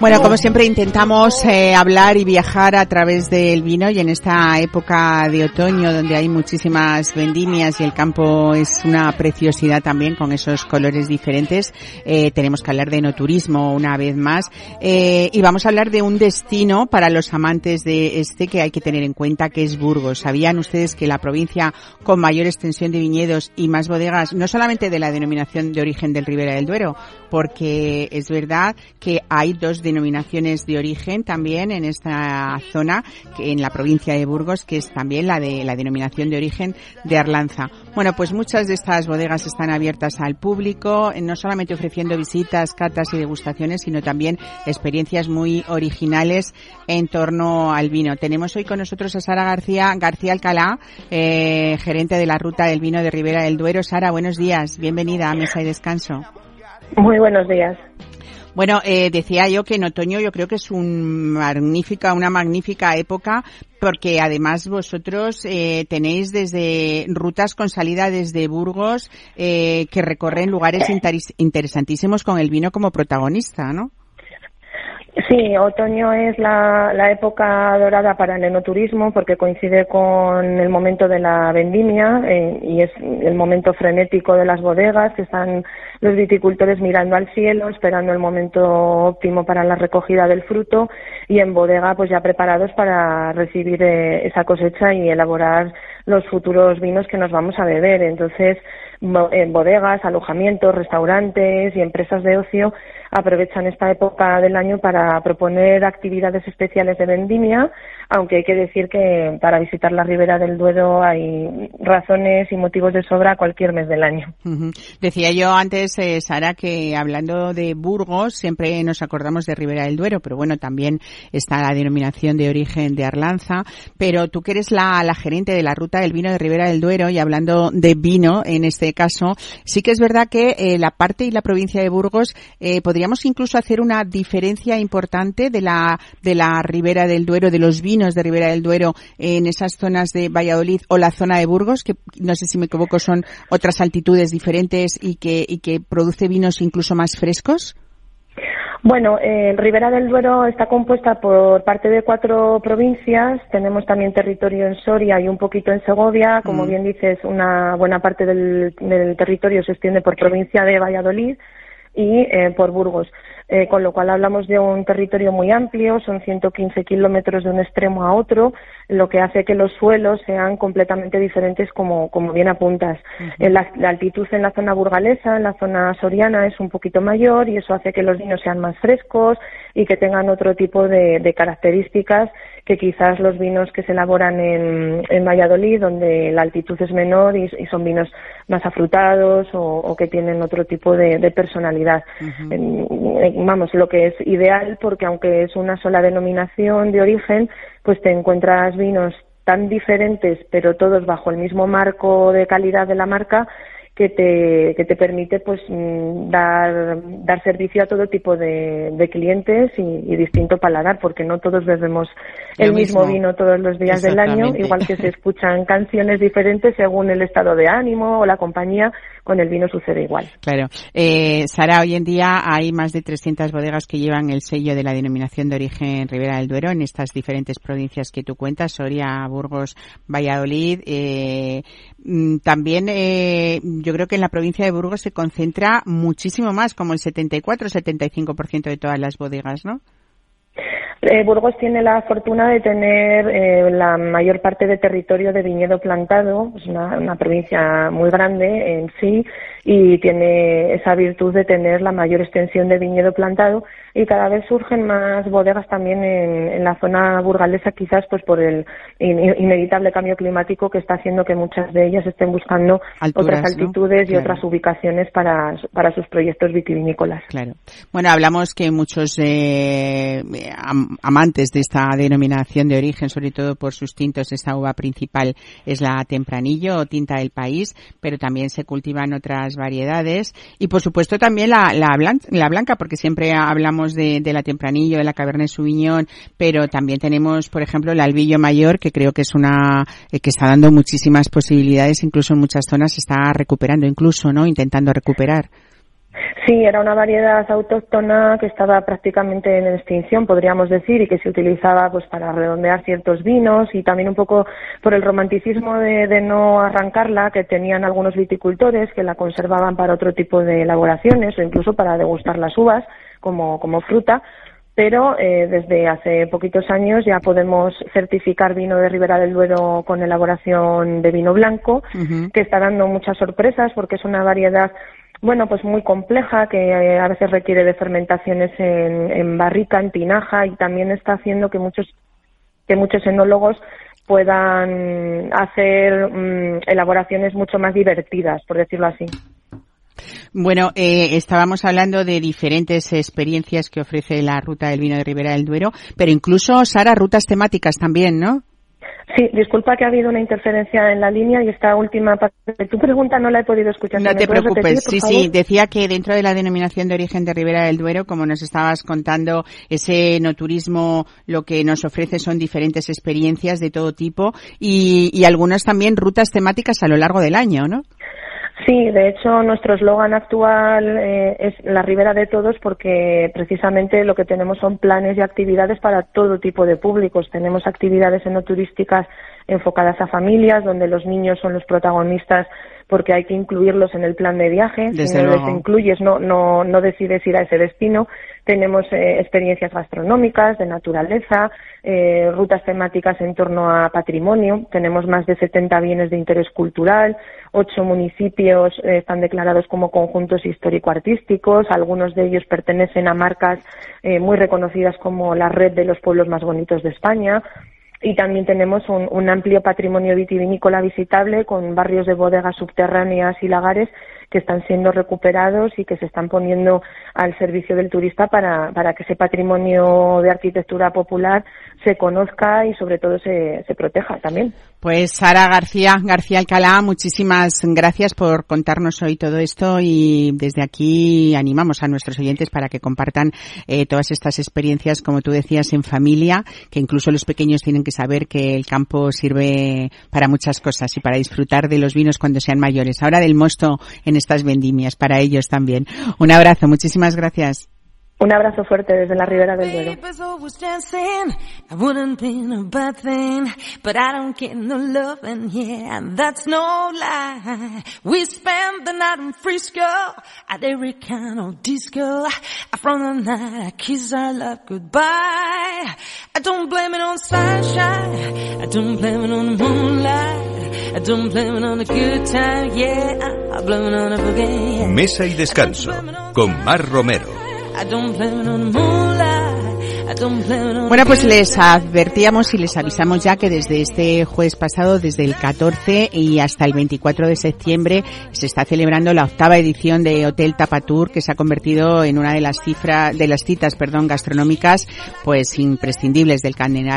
Bueno, como siempre intentamos eh, hablar y viajar a través del vino y en esta época de otoño donde hay muchísimas vendimias y el campo es una preciosidad también con esos colores diferentes, eh, tenemos que hablar de no turismo una vez más eh, y vamos a hablar de un destino para los amantes de este que hay que tener en cuenta que es Burgos. ¿Sabían ustedes que la provincia con mayor extensión de viñedos y más bodegas, no solamente de la denominación de origen del Ribera del Duero, porque es verdad que hay dos denominaciones de origen también en esta zona, en la provincia de Burgos, que es también la de la denominación de origen de Arlanza. Bueno, pues muchas de estas bodegas están abiertas al público, no solamente ofreciendo visitas, catas y degustaciones, sino también experiencias muy originales en torno al vino. Tenemos hoy con nosotros a Sara García, García Alcalá, eh, gerente de la ruta del vino de Ribera del Duero. Sara, buenos días. Bienvenida a Mesa y Descanso. Muy buenos días. Bueno, eh, decía yo que en otoño yo creo que es un magnífica, una magnífica época porque además vosotros eh, tenéis desde rutas con salida desde Burgos eh, que recorren lugares interesantísimos con el vino como protagonista, ¿no? Sí, otoño es la, la, época dorada para el enoturismo porque coincide con el momento de la vendimia eh, y es el momento frenético de las bodegas, que están los viticultores mirando al cielo, esperando el momento óptimo para la recogida del fruto y en bodega pues ya preparados para recibir eh, esa cosecha y elaborar los futuros vinos que nos vamos a beber. Entonces, en bodegas, alojamientos, restaurantes y empresas de ocio aprovechan esta época del año para proponer actividades especiales de vendimia, aunque hay que decir que para visitar la Ribera del Duero hay razones y motivos de sobra cualquier mes del año. Decía yo antes, eh, Sara, que hablando de Burgos siempre nos acordamos de Ribera del Duero, pero bueno, también está la denominación de origen de Arlanza, pero tú que eres la, la gerente de la ruta del vino de Ribera del Duero y hablando de vino en este caso, sí que es verdad que eh, la parte y la provincia de Burgos eh, podríamos incluso hacer una diferencia importante de la de la Ribera del Duero, de los vinos de Ribera del Duero en esas zonas de Valladolid o la zona de Burgos, que no sé si me equivoco son otras altitudes diferentes y que y que produce vinos incluso más frescos. Bueno, eh, Ribera del Duero está compuesta por parte de cuatro provincias. Tenemos también territorio en Soria y un poquito en Segovia. Como mm. bien dices, una buena parte del, del territorio se extiende por provincia de Valladolid y eh, por Burgos. Eh, con lo cual hablamos de un territorio muy amplio, son 115 kilómetros de un extremo a otro, lo que hace que los suelos sean completamente diferentes como, como bien apuntas. la, altitud en la zona burgalesa, en la zona soriana es un poquito mayor y eso hace que los vinos sean más frescos y que tengan otro tipo de, de características que quizás los vinos que se elaboran en, en Valladolid, donde la altitud es menor y, son vinos más afrutados o, que tienen otro tipo de, personalidad. Vamos, lo que es ideal porque aunque es una sola denominación de origen, pues te encuentras vinos tan diferentes, pero todos bajo el mismo marco de calidad de la marca, que te, que te permite pues mm, dar, dar servicio a todo tipo de, de clientes y, distinto paladar, porque no todos bebemos el mismo. vino todos los días del año, igual que se *laughs* escuchan canciones diferentes según el estado de ánimo o la compañía, con el vino sucede igual. Claro. Eh, Sara, hoy en día hay más de 300 bodegas que llevan el sello de la denominación de origen Ribera del Duero en estas diferentes provincias que tú cuentas, Soria, Burgos, Valladolid. Eh, mm, también eh, yo creo que en la provincia de Burgos se concentra muchísimo más, como el 74-75% de todas las bodegas, ¿no? Eh, Burgos tiene la fortuna de tener eh, la mayor parte de territorio de viñedo plantado, es una, provincia muy grande en sí y tiene esa virtud de tener la mayor extensión de viñedo plantado y cada vez surgen más bodegas también en, la zona burgalesa, quizás pues por el inevitable cambio climático que está haciendo que muchas de ellas estén buscando otras altitudes y otras ubicaciones para, para sus proyectos vitivinícolas. Claro. Bueno, hablamos que muchos eh, amantes de esta denominación de origen, sobre todo por sus tintos, esta uva principal es la tempranillo o tinta del país, pero también se cultivan otras variedades y por supuesto también la, la, la blanca, porque siempre hablamos de, la Tempranillo, de la Cabernet Sauvignon, pero también tenemos, por ejemplo, el Albillo Mayor, que creo que es una, eh, que está dando muchísimas posibilidades, incluso en muchas zonas está recuperando, incluso, ¿no? Intentando recuperar. Sí, era una variedad autóctona que estaba prácticamente en extinción, podríamos decir, y que se utilizaba pues para redondear ciertos vinos y también un poco por el romanticismo de, de no arrancarla que tenían algunos viticultores que la conservaban para otro tipo de elaboraciones o incluso para degustar las uvas como, como fruta. Pero eh, desde hace poquitos años ya podemos certificar vino de Ribera del Duero con elaboración de vino blanco, que está dando muchas sorpresas porque es una variedad bueno, pues muy compleja, que eh, a veces requiere de fermentaciones en, barrica, en tinaja, y también está haciendo que muchos, que muchos enólogos puedan hacer mm, elaboraciones mucho más divertidas, por decirlo así. Bueno, eh, estábamos hablando de diferentes experiencias que ofrece la ruta del vino de Ribera del Duero, pero incluso, Sara, rutas temáticas también, ¿no? Sí, disculpa que ha habido una interferencia en la línea y esta última parte de tu pregunta no la he podido escuchar. No te preocupes, sí, sí, decía que dentro de la denominación de origen de Ribera del Duero, como nos estabas contando, ese no turismo lo que nos ofrece son diferentes experiencias de todo tipo y, y algunas también rutas temáticas a lo largo del año, ¿no? Sí, de hecho nuestro eslogan actual eh, es la ribera de todos porque precisamente lo que tenemos son planes y actividades para todo tipo de públicos. Tenemos actividades enoturísticas enfocadas a familias donde los niños son los protagonistas porque hay que incluirlos en el plan de viaje. si no los incluyes, no, no, no decides ir a ese destino. Tenemos eh, experiencias gastronómicas, de naturaleza, eh, rutas temáticas en torno a patrimonio. Tenemos más de 70 bienes de interés cultural. Ocho municipios eh, están declarados como conjuntos histórico-artísticos. Algunos de ellos pertenecen a marcas eh, muy reconocidas como la Red de los Pueblos Más Bonitos de España y también tenemos un, un, amplio patrimonio vitivinícola visitable con barrios de bodegas subterráneas y lagares que están siendo recuperados y que se están poniendo al servicio del turista para, para que ese patrimonio de arquitectura popular se conozca y sobre todo se, se proteja también. Pues Sara García, García Alcalá, muchísimas gracias por contarnos hoy todo esto y desde aquí animamos a nuestros oyentes para que compartan eh, todas estas experiencias, como tú decías, en familia, que incluso los pequeños tienen que saber que el campo sirve para muchas cosas y para disfrutar de los vinos cuando sean mayores. Ahora del mosto en estas vendimias para ellos también. Un abrazo, muchísimas gracias. Un abrazo fuerte desde la Ribera del Duero. We spent the night in Frisco I don't blame it on the moonlight. Bueno, pues les advertíamos y les avisamos ya que desde este jueves pasado, desde el 14 y hasta el 24 de septiembre, se está celebrando la octava edición de Hotel Tapatur, que se ha convertido en una de las cifras, de las citas, perdón, gastronómicas, pues imprescindibles del,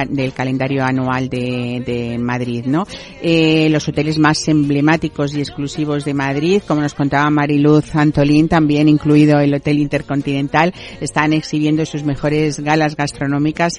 del calendario anual de, de Madrid, ¿no? Eh, los hoteles más emblemáticos y exclusivos de Madrid, como nos contaba Mariluz Antolín, también incluido el Hotel Intercontinental, están exhibiendo sus mejores galas gastronómicas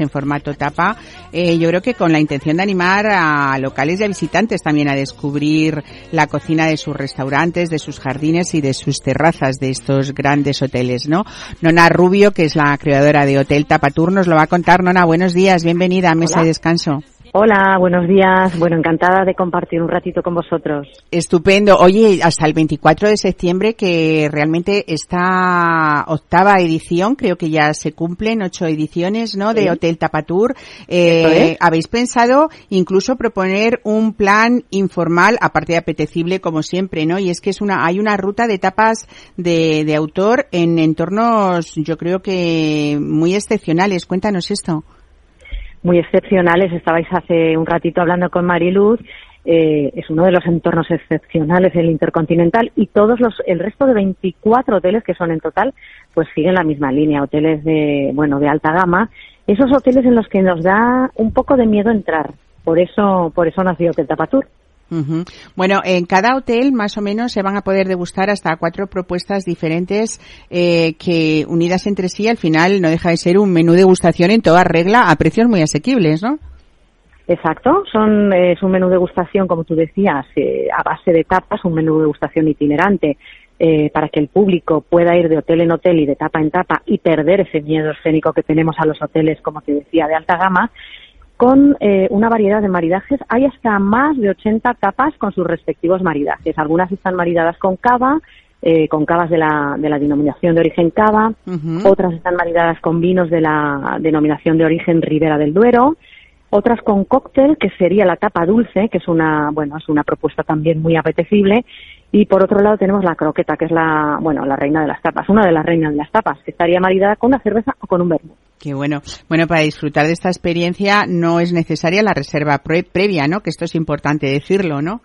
en formato tapa. Eh, yo creo que con la intención de animar a locales y a visitantes también a descubrir la cocina de sus restaurantes, de sus jardines y de sus terrazas de estos grandes hoteles, ¿no? Nona Rubio, que es la creadora de Hotel Tapatur, nos lo va a contar. Nona, buenos días, bienvenida a Mesa de Descanso. Hola, buenos días. Bueno, encantada de compartir un ratito con vosotros. Estupendo. Oye, hasta el 24 de septiembre, que realmente esta octava edición, creo que ya se cumplen ocho ediciones, ¿no? De Hotel Tapatur. Eh, ¿Habéis pensado incluso proponer un plan informal, aparte de apetecible, como siempre, ¿no? Y es que es una, hay una ruta de tapas de, de autor en entornos, yo creo que muy excepcionales. Cuéntanos esto muy excepcionales. Estabais hace un ratito hablando con Mariluz. Eh, es uno de los entornos excepcionales el Intercontinental y todos los el resto de 24 hoteles que son en total pues siguen la misma línea hoteles de bueno de alta gama esos hoteles en los que nos da un poco de miedo entrar por eso por eso nació Hotel Tapatur bueno, en cada hotel más o menos se van a poder degustar hasta cuatro propuestas diferentes eh, que unidas entre sí al final no deja de ser un menú de degustación en toda regla a precios muy asequibles, ¿no? Exacto, son es un menú de degustación como tú decías eh, a base de tapas, un menú de degustación itinerante eh, para que el público pueda ir de hotel en hotel y de tapa en tapa y perder ese miedo escénico que tenemos a los hoteles, como te decía, de alta gama, con eh, una variedad de maridajes. Hay hasta más de 80 tapas con sus respectivos maridajes. Algunas están maridadas con cava, eh, con cavas de la, de la denominación de origen cava, otras están maridadas con vinos de la denominación de origen Ribera del Duero, otras con cóctel, que sería la tapa dulce, que es una, bueno, es una propuesta también muy apetecible, y por otro lado tenemos la croqueta, que es la, bueno, la reina de las tapas, una de las reinas de las tapas, que estaría maridada con una cerveza o con un vermut. Qué bueno. Bueno, para disfrutar de esta experiencia no es necesaria la reserva previa, ¿no? Que esto es importante decirlo, ¿no?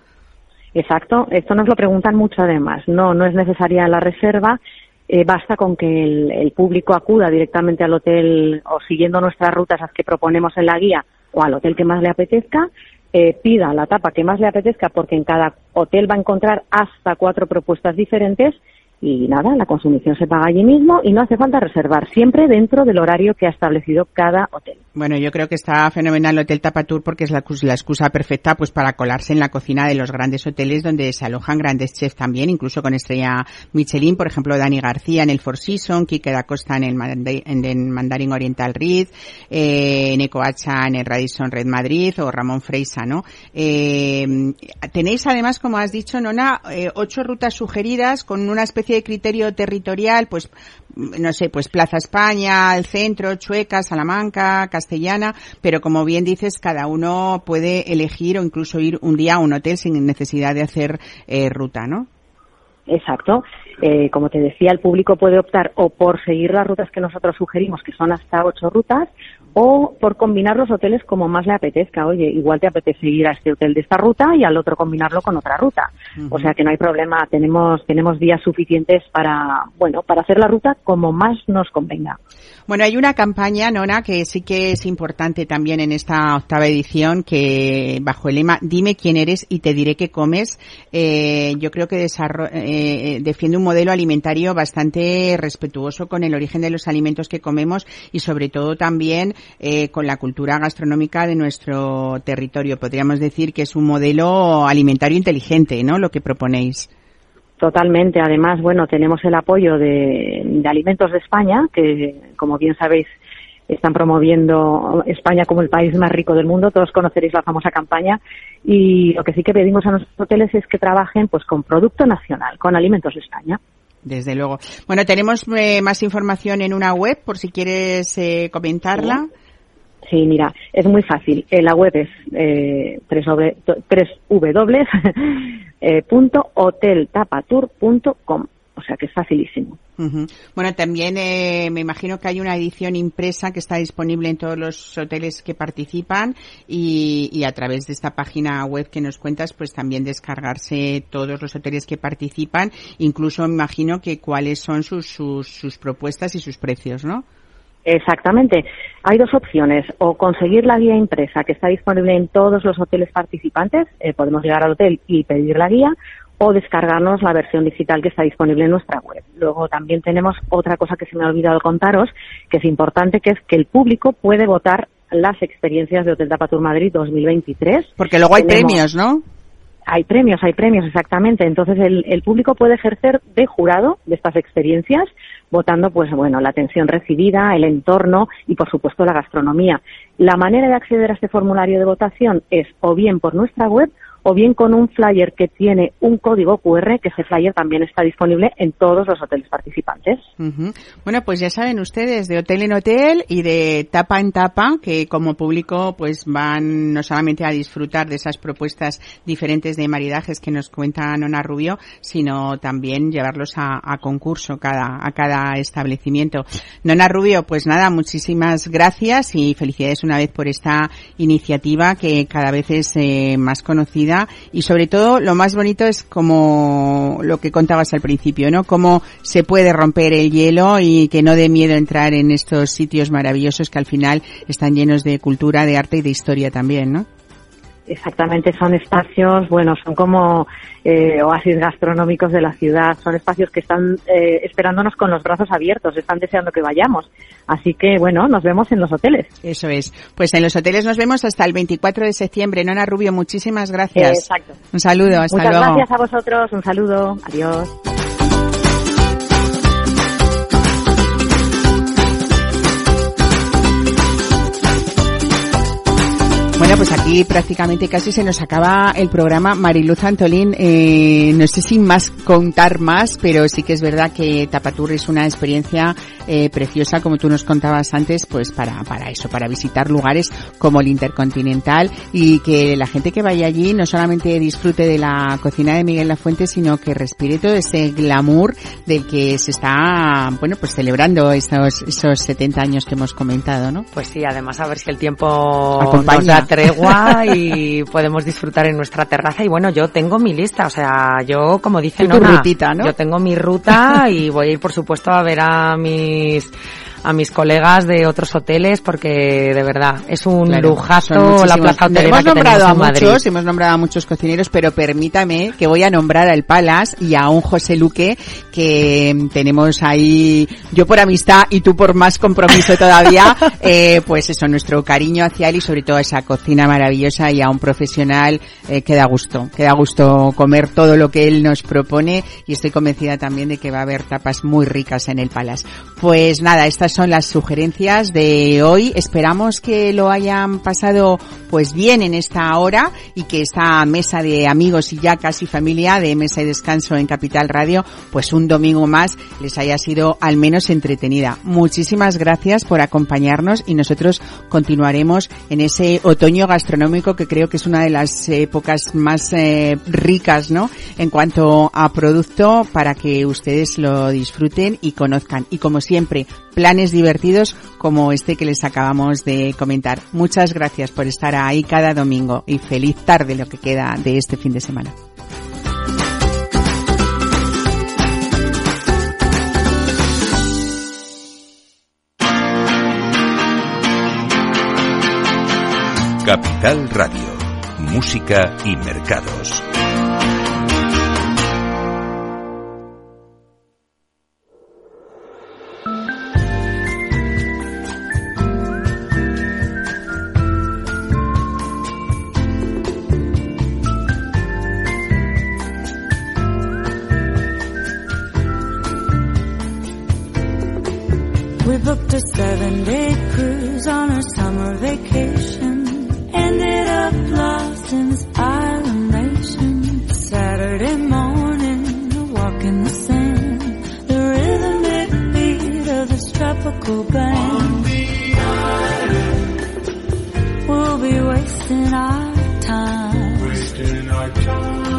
Exacto. Esto nos lo preguntan mucho además. No, no es necesaria la reserva. Eh, basta con que el, el, público acuda directamente al hotel o siguiendo nuestras rutas las que proponemos en la guía o al hotel que más le apetezca eh, pida la tapa que más le apetezca porque en cada hotel va a encontrar hasta cuatro propuestas diferentes y nada, la consumición se paga allí mismo y no hace falta reservar, siempre dentro del horario que ha establecido cada hotel. Bueno, yo creo que está fenomenal el Hotel Tapatur porque es la, excusa perfecta pues para colarse en la cocina de los grandes hoteles donde se alojan grandes chefs también, incluso con estrella Michelin, por ejemplo, Dani García en el Four Seasons, Quique da Costa en el, en el Mandarin Oriental Ritz, eh, en Ecoacha en el Radisson Red Madrid o Ramón Freisa, ¿no? Eh, tenéis además, como has dicho, Nona, eh, ocho rutas sugeridas con una especie de criterio territorial, pues no sé, pues Plaza España, el centro, Chueca, Salamanca, Castellana, pero como bien dices, cada uno puede elegir o incluso ir un día a un hotel sin necesidad de hacer eh, ruta, ¿no? Exacto. Eh, como te decía, el público puede optar o por seguir las rutas que nosotros sugerimos, que son hasta ocho rutas, o por combinar los hoteles como más le apetezca. Oye, igual te apetece ir a este hotel de esta ruta y al otro combinarlo con otra ruta. O sea que no hay problema, tenemos tenemos días suficientes para, bueno, para hacer la ruta como más nos convenga. Bueno, hay una campaña, Nona, que sí que es importante también en esta octava edición, que bajo el lema Dime quién eres y te diré qué comes, eh, yo creo que eh, defiende un modelo alimentario bastante respetuoso con el origen de los alimentos que comemos y sobre todo también eh, con la cultura gastronómica de nuestro territorio. Podríamos decir que es un modelo alimentario inteligente, ¿no? Lo que proponéis. Totalmente. Además, bueno, tenemos el apoyo de, Alimentos de España, que, como bien sabéis, están promoviendo España como el país más rico del mundo. Todos conoceréis la famosa campaña. Y lo que sí que pedimos a nuestros hoteles es que trabajen pues con producto nacional, con Alimentos de España. Desde luego. Bueno, tenemos eh, más información en una web, por si quieres eh, comentarla. Sí, mira, es muy fácil. Eh, la web es 3 w *laughs* eh, O sea que es facilísimo. Bueno, también eh, me imagino que hay una edición impresa que está disponible en todos los hoteles que participan y, y, a través de esta página web que nos cuentas, pues también descargarse todos los hoteles que participan. Incluso me imagino que cuáles son sus, sus, sus propuestas y sus precios, ¿no? Exactamente. Hay dos opciones. O conseguir la guía impresa que está disponible en todos los hoteles participantes. Eh, podemos llegar al hotel y pedir la guía o descargarnos la versión digital que está disponible en nuestra web. Luego también tenemos otra cosa que se me ha olvidado contaros, que es importante, que es que el público puede votar las experiencias de Hotel Tapatur Madrid 2023. Porque luego hay premios, ¿no? Hay premios, hay premios, exactamente. Entonces el, el, público puede ejercer de jurado de estas experiencias, votando, pues bueno, la atención recibida, el entorno y, por supuesto, la gastronomía. La manera de acceder a este formulario de votación es o bien por nuestra web o bien con un flyer que tiene un código QR, que ese flyer también está disponible en todos los hoteles participantes. Bueno, pues ya saben ustedes, de hotel en hotel y de tapa en tapa, que como público pues van no solamente a disfrutar de esas propuestas diferentes de maridajes que nos cuenta Nona Rubio, sino también llevarlos a, concurso cada, a cada establecimiento. Nona Rubio, pues nada, muchísimas gracias y felicidades una vez por esta iniciativa que cada vez es eh, más conocida y sobre todo lo más bonito es como lo que contabas al principio, ¿no? Cómo se puede romper el hielo y que no dé miedo entrar en estos sitios maravillosos que al final están llenos de cultura, de arte y de historia también, ¿no? Exactamente, son espacios, bueno, son como eh, oasis gastronómicos de la ciudad, son espacios que están eh, esperándonos con los brazos abiertos, están deseando que vayamos. Así que, bueno, nos vemos en los hoteles. Eso es. Pues en los hoteles nos vemos hasta el 24 de septiembre. Nona Rubio, muchísimas gracias. exacto. Un saludo, hasta Muchas luego. gracias a vosotros, un saludo, adiós. Pues aquí prácticamente casi se nos acaba el programa. Mariluz Antolín, eh, no sé si más contar más, pero sí que es verdad que Tapatur es una experiencia eh, preciosa, como tú nos contabas antes, pues para, para eso, para visitar lugares como el Intercontinental y que la gente que vaya allí no solamente disfrute de la cocina de Miguel Lafuente, sino que respire todo ese glamour del que se está, bueno, pues celebrando esos, esos 70 años que hemos comentado, ¿no? Pues sí, además a ver si el tiempo nos da tregua y podemos disfrutar en nuestra terraza. Y bueno, yo tengo mi lista, o sea, yo como dice Nona, yo tengo mi ruta y voy a ir por supuesto a ver a mis a mis colegas de otros hoteles porque de verdad es un lujazo la plaza hotelera hemos nombrado a muchos hemos nombrado a muchos cocineros pero permítame que voy a nombrar al Palas y a un José Luque que tenemos ahí yo por amistad y tú por más compromiso todavía *laughs* eh, pues eso nuestro cariño hacia él y sobre todo esa cocina maravillosa y a un profesional eh, que da gusto que da gusto comer todo lo que él nos propone y estoy convencida también de que va a haber tapas muy ricas en el Palas pues nada esta son las sugerencias de hoy. Esperamos que lo hayan pasado pues bien en esta hora y que esta mesa de amigos y ya casi familia de Mesa y Descanso en Capital Radio, pues un domingo más les haya sido al menos entretenida. Muchísimas gracias por acompañarnos y nosotros continuaremos en ese otoño gastronómico que creo que es una de las épocas más eh, ricas, ¿no? En cuanto a producto para que ustedes lo disfruten y conozcan. Y como siempre, planes divertidos como este que les acabamos de comentar. Muchas gracias por estar ahí cada domingo y feliz tarde lo que queda de este fin de semana. Capital Radio, Música y Mercados. tropical bank. We'll be wasting our time. Wasting our time.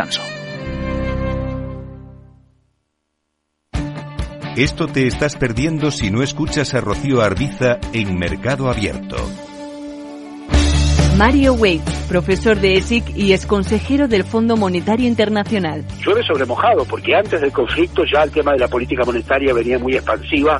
Esto te estás perdiendo si no escuchas a Rocío Arbiza en Mercado Abierto. Mario Wade, profesor de ESIC y ex consejero del Fondo Monetario Internacional. Llueve sobre mojado, porque antes del conflicto ya el tema de la política monetaria venía muy expansiva,